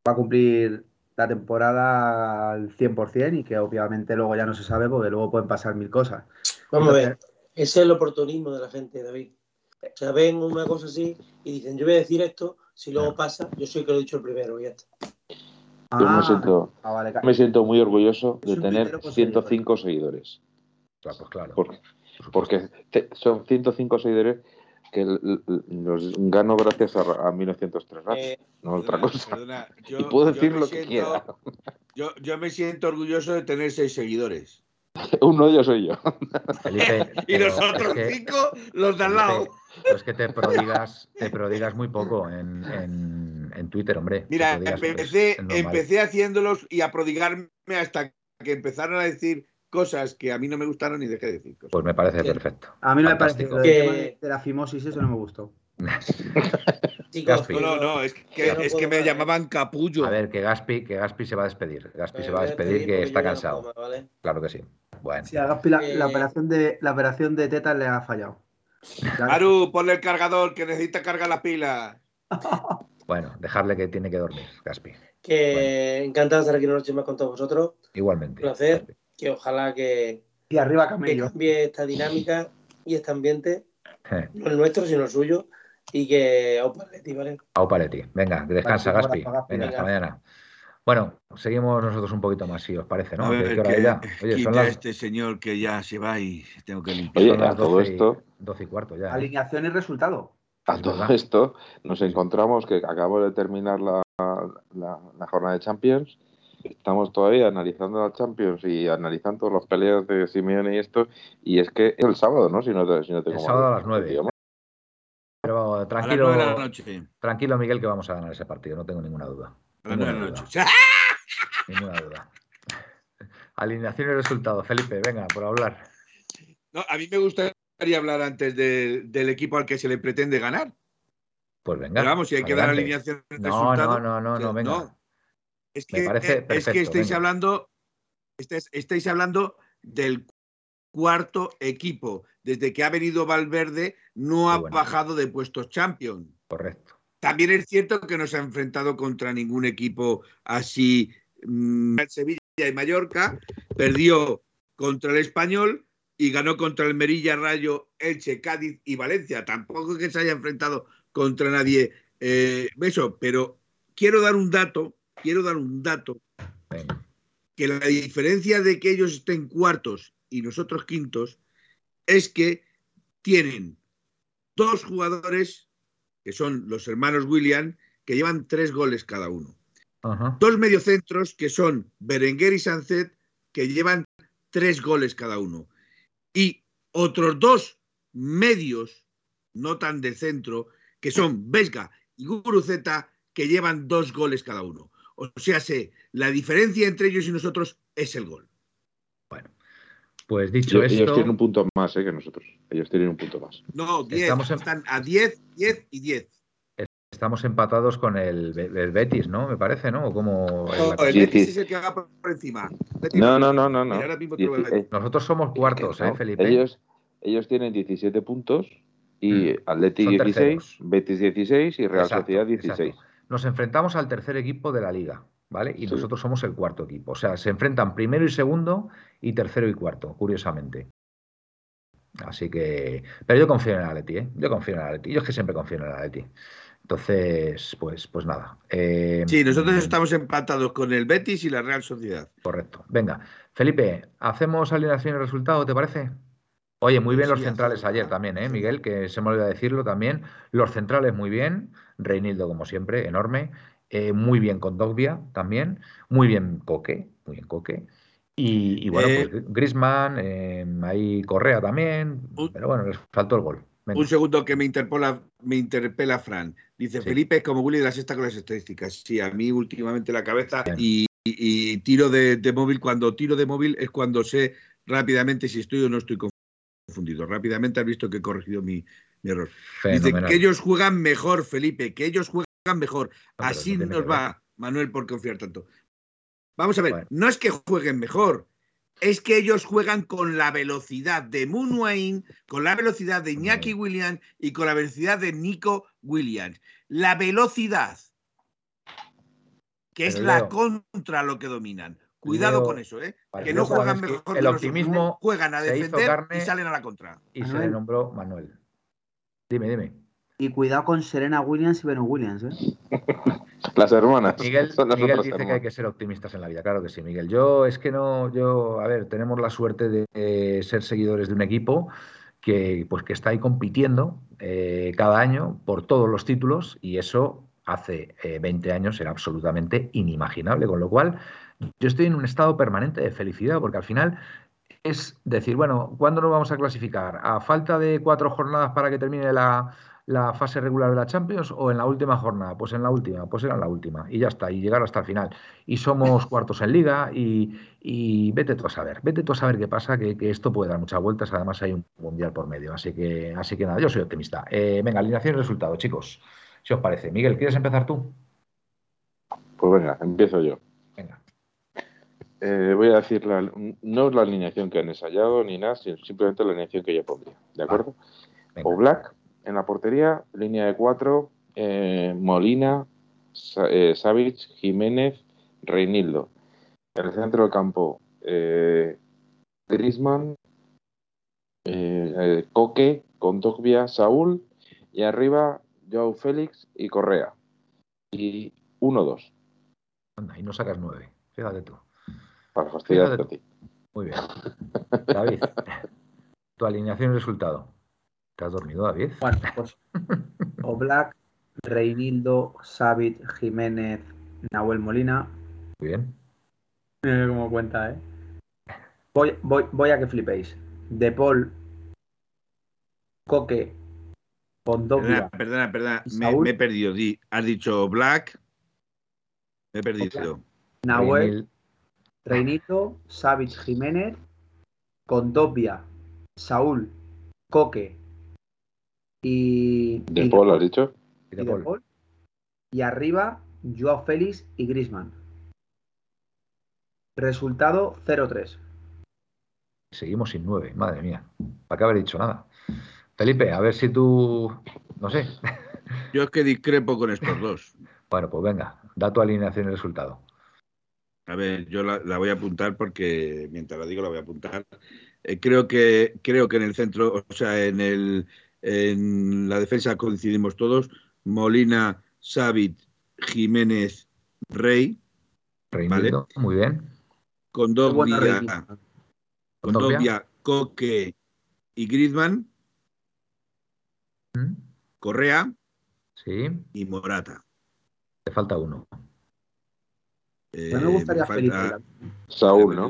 va a cumplir la temporada al 100% y que obviamente luego ya no se sabe porque luego pueden pasar mil cosas. Vamos a ver, ese es el oportunismo de la gente, David. O sea, ven una cosa así y dicen, yo voy a decir esto, si luego pasa, yo soy el que lo he dicho el primero y ya está. Yo me Ah, siento, ah, vale, me siento muy orgulloso de tener tuitero con 105 seguidores. Claro, pues claro. Porque, porque te- son 105 seguidores que los gano gracias a, a 1903 Radio, Eh, no otra cosa. perdona, yo- y puedo decir me lo que quiera. Yo, yo me siento orgulloso de tener seis seguidores. Uno de ellos soy yo. Felipe, Y los otros es que- cinco, los de al lado. Es que te prodigas, te prodigas muy poco en, en, en Twitter, hombre. Mira, prodigas, empecé, empecé haciéndolos y a prodigarme hasta que empezaron a decir cosas que a mí no me gustaron y dejé de decir cosas. Pues me parece perfecto. A mí no me parece lo de, de la fimosis, eso no me gustó. chicos, Gaspi. No, no, no, es que, no es que me ¿eh? llamaban capullo. A ver, que Gaspi, que Gaspi se va a despedir. Gaspi se va a despedir que está cansado. Claro que sí. Bueno, Sí, a Gaspi la, Eh, la operación de, la operación de tetas le ha fallado. Ya- Aru, ponle el cargador que necesita cargar la pila. bueno, dejarle que tiene que dormir, Gaspi. Que encantado de estar aquí una noche más con todos vosotros. Igualmente. Placer. Gaspi. Que ojalá que, Y arriba que cambie esta dinámica y este ambiente, Eh, no el nuestro, sino el suyo. Y que Aupa Atleti, ¿vale? Au Paletti. Venga, que descansa, Vale, Gaspi. Gaspi. Venga, hasta Venga. mañana. Bueno, seguimos nosotros un poquito más, si os parece, ¿no? a ¿Qué- ver, que ya? Oye, son las, este señor que ya se va y tengo que limpiar. Oye, a todo 12 y- esto- 12 y cuarto ya. ¿eh? Alineación y resultado. A Es todo verdad. esto nos encontramos que acabo de terminar la, la- la jornada de Champions. Estamos todavía analizando la Champions y analizando las peleas de Simeone y esto. Y es que es el sábado, ¿no? Si no, te- si no tengo El mal sábado a las nueve. Pero tranquilo, la noche. tranquilo, Miguel, que vamos a ganar ese partido, no tengo ninguna duda. A las nueve de Ninguna la duda. noche. Ninguna duda. Alineación y resultado. Felipe, venga, por hablar. No, a mí me gustaría hablar antes de- del equipo al que se le pretende ganar. Pues venga. Pero vamos, si hay que dar alineación y No, resultado. no, no, no, no, venga. no. Es Me que, parece eh, es que estáis venga. hablando, estáis, estáis hablando del cuarto equipo. Desde que ha venido Valverde, no ha bueno. bajado de puestos champion. Correcto. También es cierto que no se ha enfrentado contra ningún equipo así. mm, Sevilla y Mallorca perdió contra el Español y ganó contra el Merilla, Rayo, Elche, Cádiz y Valencia. Tampoco es que se haya enfrentado contra nadie eh, eso, pero quiero dar un dato, quiero dar un dato Venga. que la diferencia de que ellos estén cuartos y nosotros quintos es que tienen dos jugadores, que son los hermanos William, que llevan tres goles cada uno. Ajá. Dos mediocentros, que son Berenguer y Sancet, que llevan tres goles cada uno. Y otros dos medios, no tan de centro, que son Vesga y Guruceta, que llevan dos goles cada uno. O sea, sé, la diferencia entre ellos y nosotros es el gol. Bueno, pues dicho Ellos, ellos esto, tienen un punto más eh, que nosotros. Ellos tienen un punto más. No, 10. Estamos en- Están a 10, 10 y 10. estamos empatados con el, Be- el Betis, ¿no? Me parece, ¿no? ¿O cómo es la No, el Betis sí. es el que va por encima. Betis No, no, no, no. no. Ahora mismo Dieci- Nosotros somos cuartos, ¿eh, no, Felipe? Ellos, ellos tienen 17 puntos y Mm. Atleti Son 16, terceros. Betis 16 y Real Exacto, Sociedad 16. exacto. Nos enfrentamos al tercer equipo de la liga, ¿vale? Y Sí. nosotros somos el cuarto equipo. O sea, se enfrentan primero y segundo y tercero y cuarto, curiosamente. Así que. Pero yo confío en el Atleti, ¿eh? Yo confío en el Atleti. Yo es que siempre confío en el Atleti. Entonces, pues, pues nada. Eh, Sí, nosotros estamos empatados con el Betis y la Real Sociedad. Correcto. Venga, Felipe, ¿hacemos alineación y resultado, te parece? Oye, muy bien los Sí, centrales ayer también, ¿eh, Miguel? Que se me olvidó decirlo también. Los centrales muy bien. Reinildo, como siempre, enorme. Eh, muy bien con Dogbia también. Muy bien Coque, muy bien Coque. Y, y bueno, Eh, pues Grisman, ahí Correa también. un- Pero bueno, les faltó el gol. Venga. Un segundo que me interpela, me interpela Fran. Dice, Sí. Felipe es como Willy de la sexta con las estadísticas. Sí, a mí últimamente la cabeza y, y- y tiro de, de móvil. Cuando tiro de móvil es cuando sé rápidamente si estoy o no estoy con confundido. Rápidamente has visto que he corregido mi, mi error. Fenomenal. Dice que ellos juegan mejor, Felipe, que ellos juegan mejor. Así no nos va, Manuel, por confiar tanto. Vamos a ver, Bueno. no es que jueguen mejor, es que ellos juegan con la velocidad de Moon Wayne, con la velocidad de Iñaki Williams y con la velocidad de Nico Williams. La velocidad, que es la contra lo que dominan. Cuidado Leo, con eso, ¿eh? Vale, que no juegan sabes que mejor el que optimismo juegan a defender carne y salen a la contra. y se le nombró Manuel. Dime, dime. Y cuidado con Serena Williams y Venus Williams, ¿eh? Las hermanas. Miguel, son las Miguel dice que hay que ser optimistas en la vida, claro que sí, Miguel. Yo es que no, yo, a ver, tenemos la suerte de eh, ser seguidores de un equipo que, pues, que está ahí compitiendo eh, cada año por todos los títulos y eso hace eh, 20 años era absolutamente inimaginable, con lo cual yo estoy en un estado permanente de felicidad porque al final es decir, bueno, ¿cuándo nos vamos a clasificar? ¿A falta de cuatro jornadas para que termine la, la fase regular de la Champions o en la última jornada? Pues en la última, pues era en la última y ya está, y llegar hasta el final. Y somos cuartos en liga y, y vete tú a saber, vete tú a saber qué pasa, que, que esto puede dar muchas vueltas, además hay un mundial por medio, así que, así que nada, yo soy optimista. Eh, venga, alineación y resultado, chicos, si os parece. Miguel, ¿quieres empezar tú? Pues venga, empiezo yo. Eh, voy a decir, la- no es la alineación que han ensayado ni nada, sino simplemente la alineación que yo pondría. ¿De acuerdo? venga. O Black en la portería, línea de cuatro, eh, Molina, Sa- eh, Savic, Jiménez, Reinildo. En el centro del campo, eh, Grisman, Coque, Condogbia, Saúl y arriba Joao Félix y Correa. Y 1-2, Anda, y no sacas nueve, fíjate tú. Para fastidiarte a ti. Muy bien. David, tu alineación y resultado. ¿Te has dormido, David? Bueno, pues Oblak, Reinildo, Savit, Jiménez, Nahuel Molina. Muy bien. Mira cómo cuenta, ¿eh? Voy, voy, voy a que flipéis. De Paul, Coque, Pondogbia, Perdona, perdona, perdona, ¿Y me, me he perdido. Di- has dicho Black, me he perdido. Nahuel, Reinildo, Savit, Jiménez, Condobia, Saúl, Coque y, De y Paul, has dicho. y de De Paul. Paul. Y arriba, Joao Félix y Grisman. Resultado 0-3. Seguimos sin nueve, madre mía. ¿Para qué haber dicho nada? Felipe, a ver si tú. No sé. Yo es que discrepo con estos dos. Bueno, pues venga, da tu alineación y resultado. A ver, yo la, la voy a apuntar porque mientras la digo la voy a apuntar. Eh, creo que creo que en el centro, o sea, en el en la defensa coincidimos todos. Molina, Savit, Jiménez, Rey, Reinildo, muy bien. Condovia, bueno, Reinildo. Condovia, Coque y Griezmann, ¿Mm? Correa Sí, y Morata. te falta uno. Eh, A mí me gustaría me falta- Saúl, ¿no?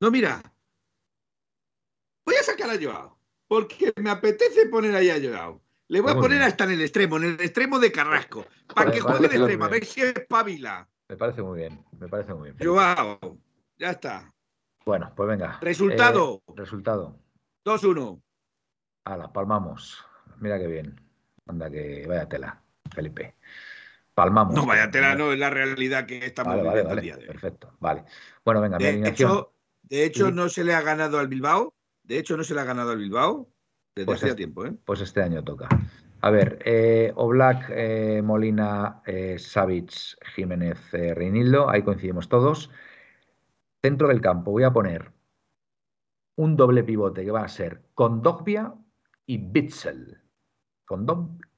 No, mira. Voy a sacar a Joao. Porque me apetece poner ahí a Joao. Le voy a poner bien. hasta en el extremo, en el extremo de Carrasco. Para que juegue de muy extremo, a ver si espabila. Me parece muy bien, me parece muy bien. Joao. Ya está. Bueno, pues venga. Resultado. Eh, resultado. 2-1. Ala, palmamos. Mira qué bien. Anda que vaya tela, Felipe. Palmamos. No, vaya tela, no, es la realidad que estamos Vale, vale, el día de hoy. Perfecto. Vale. Bueno, venga, De hecho, de hecho, Sí. no se le ha ganado al Bilbao. De hecho, no se le ha ganado al Bilbao desde Pues hacía es- tiempo, ¿eh? Pues este año toca. A ver, eh, Oblak, eh, Molina, eh, Savic, Jiménez, eh, Reinildo, ahí coincidimos todos. Centro del campo voy a poner un doble pivote que va a ser Kondogbia y Bitzel.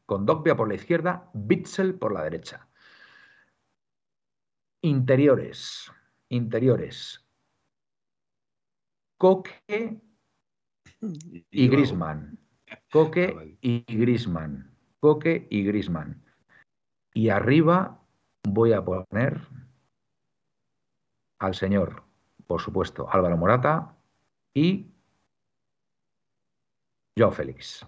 Kondo- Kondogbia por la izquierda, Bitzel por la derecha. Interiores, interiores. Coque y. Grisman. Coque Ah, y Grisman. Coque y Grisman. Y arriba voy a poner al señor, por supuesto, Álvaro Morata y Joao Félix.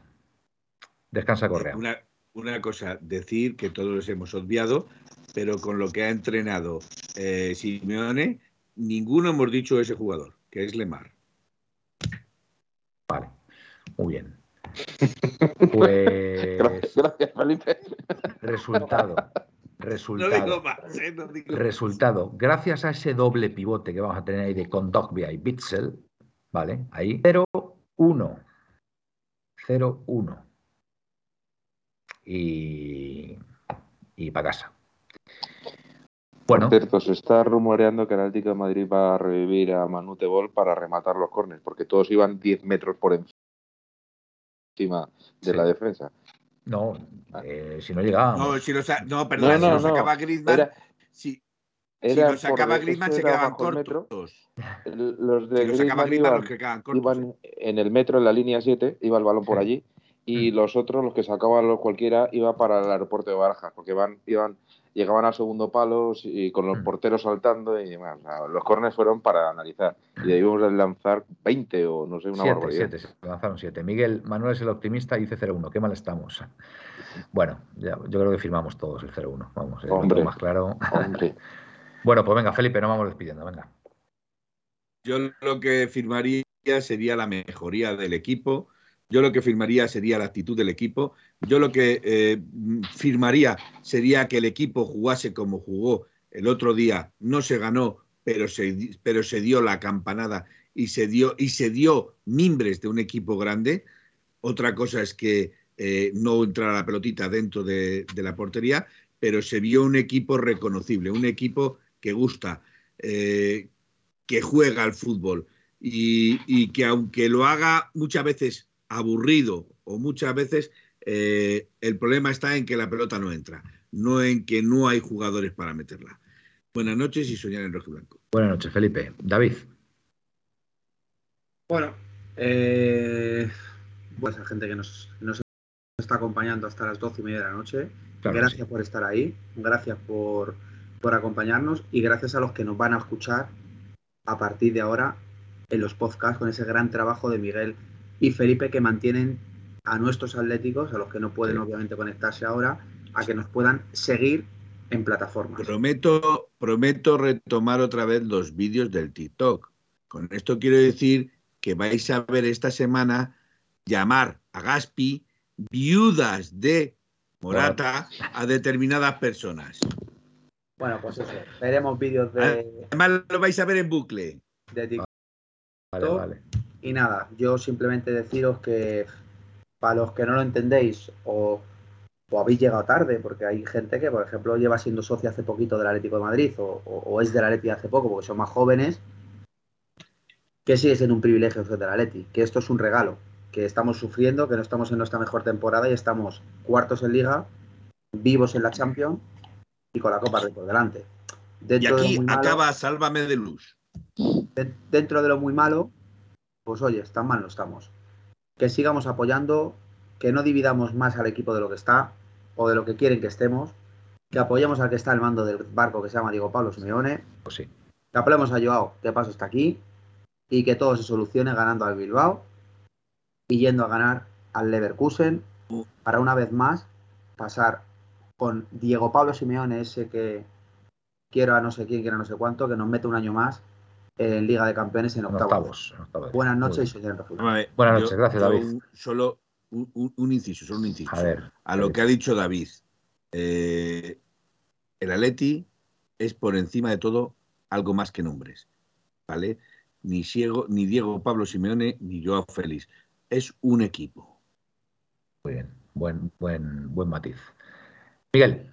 Descansa Correa. Una, una cosa, decir que todos los hemos obviado, pero con lo que ha entrenado eh, Simeone, ninguno hemos dicho ese jugador, que es Lemar. Muy bien. Pues. Gracias, Felipe. Resultado. Resultado. ¿eh? Resultado. Gracias a ese doble pivote que vamos a tener ahí de Kondogbia y Bitzel, ¿vale? Ahí. 0-1. 0-1. Y. Y para casa. Bueno. Por cierto, se está rumoreando que el Atlético de Madrid va a revivir a Manu Tebol para rematar los corners, porque todos iban 10 metros por encima de Sí. la defensa. No, eh, si no llegábamos. No, si lo no, perdón, No, no, si lo no. sacaba Griezmann, Era, si, si era lo sacaba Griezmann se quedaban metro. cortos. Los de Si lo sacaba Griezmann Griezmann, iban, los que quedaban cortos. iban en el metro, en la línea 7, iba el balón por allí, y los otros, los que sacaban los cualquiera, iba para el aeropuerto de Barajas, porque van, iban, llegaban al segundo palo y con los Mm. porteros saltando y demás. O sea, los corners fueron para analizar. Y debimos de lanzar 20 o no sé, una Siete, barbaridad. siete, se lanzaron siete. Miguel, Manuel es el optimista y dice 0-1. Qué mal estamos. Bueno, ya- yo creo que firmamos todos el 0-1. Vamos, eh, lo Hombre. más claro. Hombre, Bueno, pues venga, Felipe, nos vamos despidiendo. Venga. Yo lo que firmaría sería la mejoría del equipo. Yo lo que firmaría sería la actitud del equipo. Yo lo que eh, firmaría sería que el equipo jugase como jugó el otro día. No se ganó, pero se, pero se dio la campanada y se dio, y se dio mimbres de un equipo grande. Otra cosa es que eh, no entrara la pelotita dentro de, de la portería, pero se vio un equipo reconocible, un equipo que gusta, eh, que juega al fútbol y, y que aunque lo haga muchas veces aburrido o muchas veces eh, el problema está en que la pelota no entra, no en que no hay jugadores para meterla. Buenas noches y soñar en rojo y blanco. Buenas noches, Felipe. David. Bueno, eh, pues a gente que nos, nos está acompañando hasta las doce y media de la noche. Claro gracias sí. por estar ahí, gracias por, por acompañarnos y gracias a los que nos van a escuchar a partir de ahora en los podcasts con ese gran trabajo de Miguel y Felipe que mantienen a nuestros atléticos, a los que no pueden Sí. obviamente conectarse ahora, a que nos puedan seguir en plataformas. Prometo, prometo retomar otra vez los vídeos del TikTok. Con esto quiero decir que vais a ver esta semana llamar a Gaspi viudas de Morata a determinadas personas. Bueno, pues eso, veremos vídeos de, Además lo vais a ver en bucle. de TikTok. Vale, vale. Y nada, yo simplemente deciros que para los que no lo entendéis o, o habéis llegado tarde, porque hay gente que, por ejemplo, lleva siendo socio hace poquito del Atlético de Madrid o, o- o es del Atleti hace poco porque son más jóvenes, que sigue siendo un privilegio ser del Atleti, que esto es un regalo, que estamos sufriendo, que no estamos en nuestra mejor temporada y estamos cuartos en Liga, vivos en la Champions y con la Copa Rey por delante. Y de aquí malo- acaba Sálvame de Luz. de- dentro de lo muy malo, pues oye, tan mal no estamos. Que sigamos apoyando, que no dividamos más al equipo de lo que está o de lo que quieren que estemos, que apoyemos al que está al mando del barco que se llama Diego Pablo Simeone, Pues sí. que apoyemos a Joao, que paso está aquí, y que todo se solucione ganando al Bilbao y yendo a ganar al Leverkusen para una vez más pasar con Diego Pablo Simeone, ese que quiero a no sé quién, quiero a no sé cuánto, que nos mete un año más en Liga de Campeones en En octavos. octavos. en octavos. Buenas noches y soy Buenas yo- noches, gracias, David. un- solo un, inciso, solo un inciso. A ver. a lo que ha dicho David. eh, el Atleti es por encima de todo algo más que nombres, ¿vale? Ni, Diego, ni Diego Pablo Simeone ni Joao Félix. Es un equipo. Muy bien. Buen, buen, buen matiz. Miguel,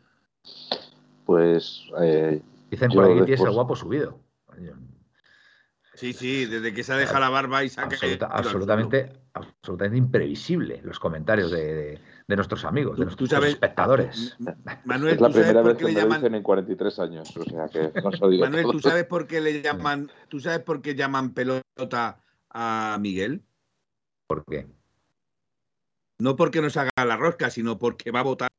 pues eh, dicen por aquí que tienes el guapo subido. Sí, sí, desde que se ha dejado la barba y saca Absoluta- absolutamente, absolutamente imprevisible los comentarios de, de- de nuestros amigos, de nuestros sabes, espectadores. Manuel, es la ¿tú sabes primera por vez qué que me llaman dicen en 43 años. O sea que no Manuel, todo. ¿tú sabes por qué le llaman, tú sabes por qué llaman pelota a Miguel? ¿Por qué? No porque nos haga la rosca, sino porque va a votar.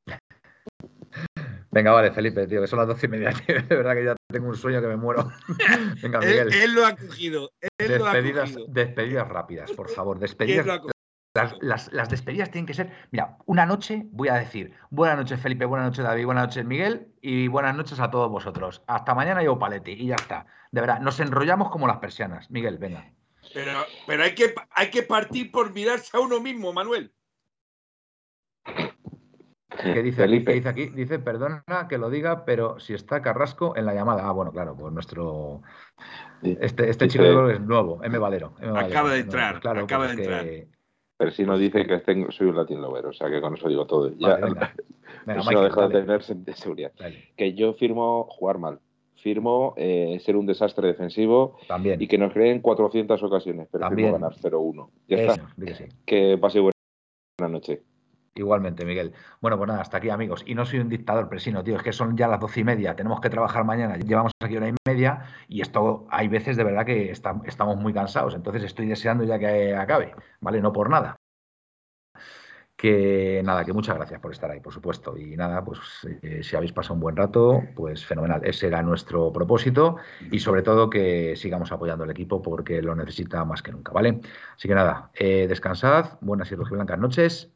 Venga, vale, Felipe, tío, que son las doce y media. tío, De verdad que ya tengo un sueño que me muero. Venga, Miguel. él lo ha cogido. Él lo ha Despedidas, cogido. despedidas rápidas, por favor. ¿Quién Despedidas. Las, las- las despedidas tienen que ser. Mira, una noche voy a decir buenas noches, Felipe, buenas noches, David, buenas noches, Miguel, y buenas noches a todos vosotros. Hasta mañana yo, Paletti, y ya está. De verdad, nos enrollamos como las persianas. Miguel, venga. Pero, pero hay, que, hay que partir por mirarse a uno mismo, Manuel. ¿Qué dice, aquí? ¿Qué dice aquí? Dice, perdona que lo diga, pero si está Carrasco en la llamada. Ah, bueno, claro, pues nuestro. Este, este Dice- chico es nuevo, M. Valero. M. Valero. Acaba de No, entrar, claro, acaba pues de que- Pero si no dice que tengo, soy un Latin lover, o sea que con eso digo todo. Ya, Vale, venga. Venga, eso Michael, deja de tener de seguridad. dale. Que yo firmo jugar mal. Firmo eh, ser un desastre defensivo También. y que nos creen 400 ocasiones, pero También. firmo ganar 0-1. Ya Eso, está. sí. Que pase buena noche. Igualmente, Miguel. Bueno, pues nada, hasta aquí, amigos. Y no soy un dictador presino, tío. Es que son ya las doce y media. Tenemos que trabajar mañana. Llevamos aquí hora y media. Y esto, hay veces de verdad que estamos muy cansados. Entonces estoy deseando ya que acabe. ¿Vale? No por nada. Que nada, que muchas gracias por estar ahí, por supuesto. Y nada, pues eh, si habéis pasado un buen rato, pues fenomenal. Ese era nuestro propósito. Y sobre todo que sigamos apoyando al equipo porque lo necesita más que nunca, ¿vale? Así que nada, eh, descansad, buenas y rojiblancas noches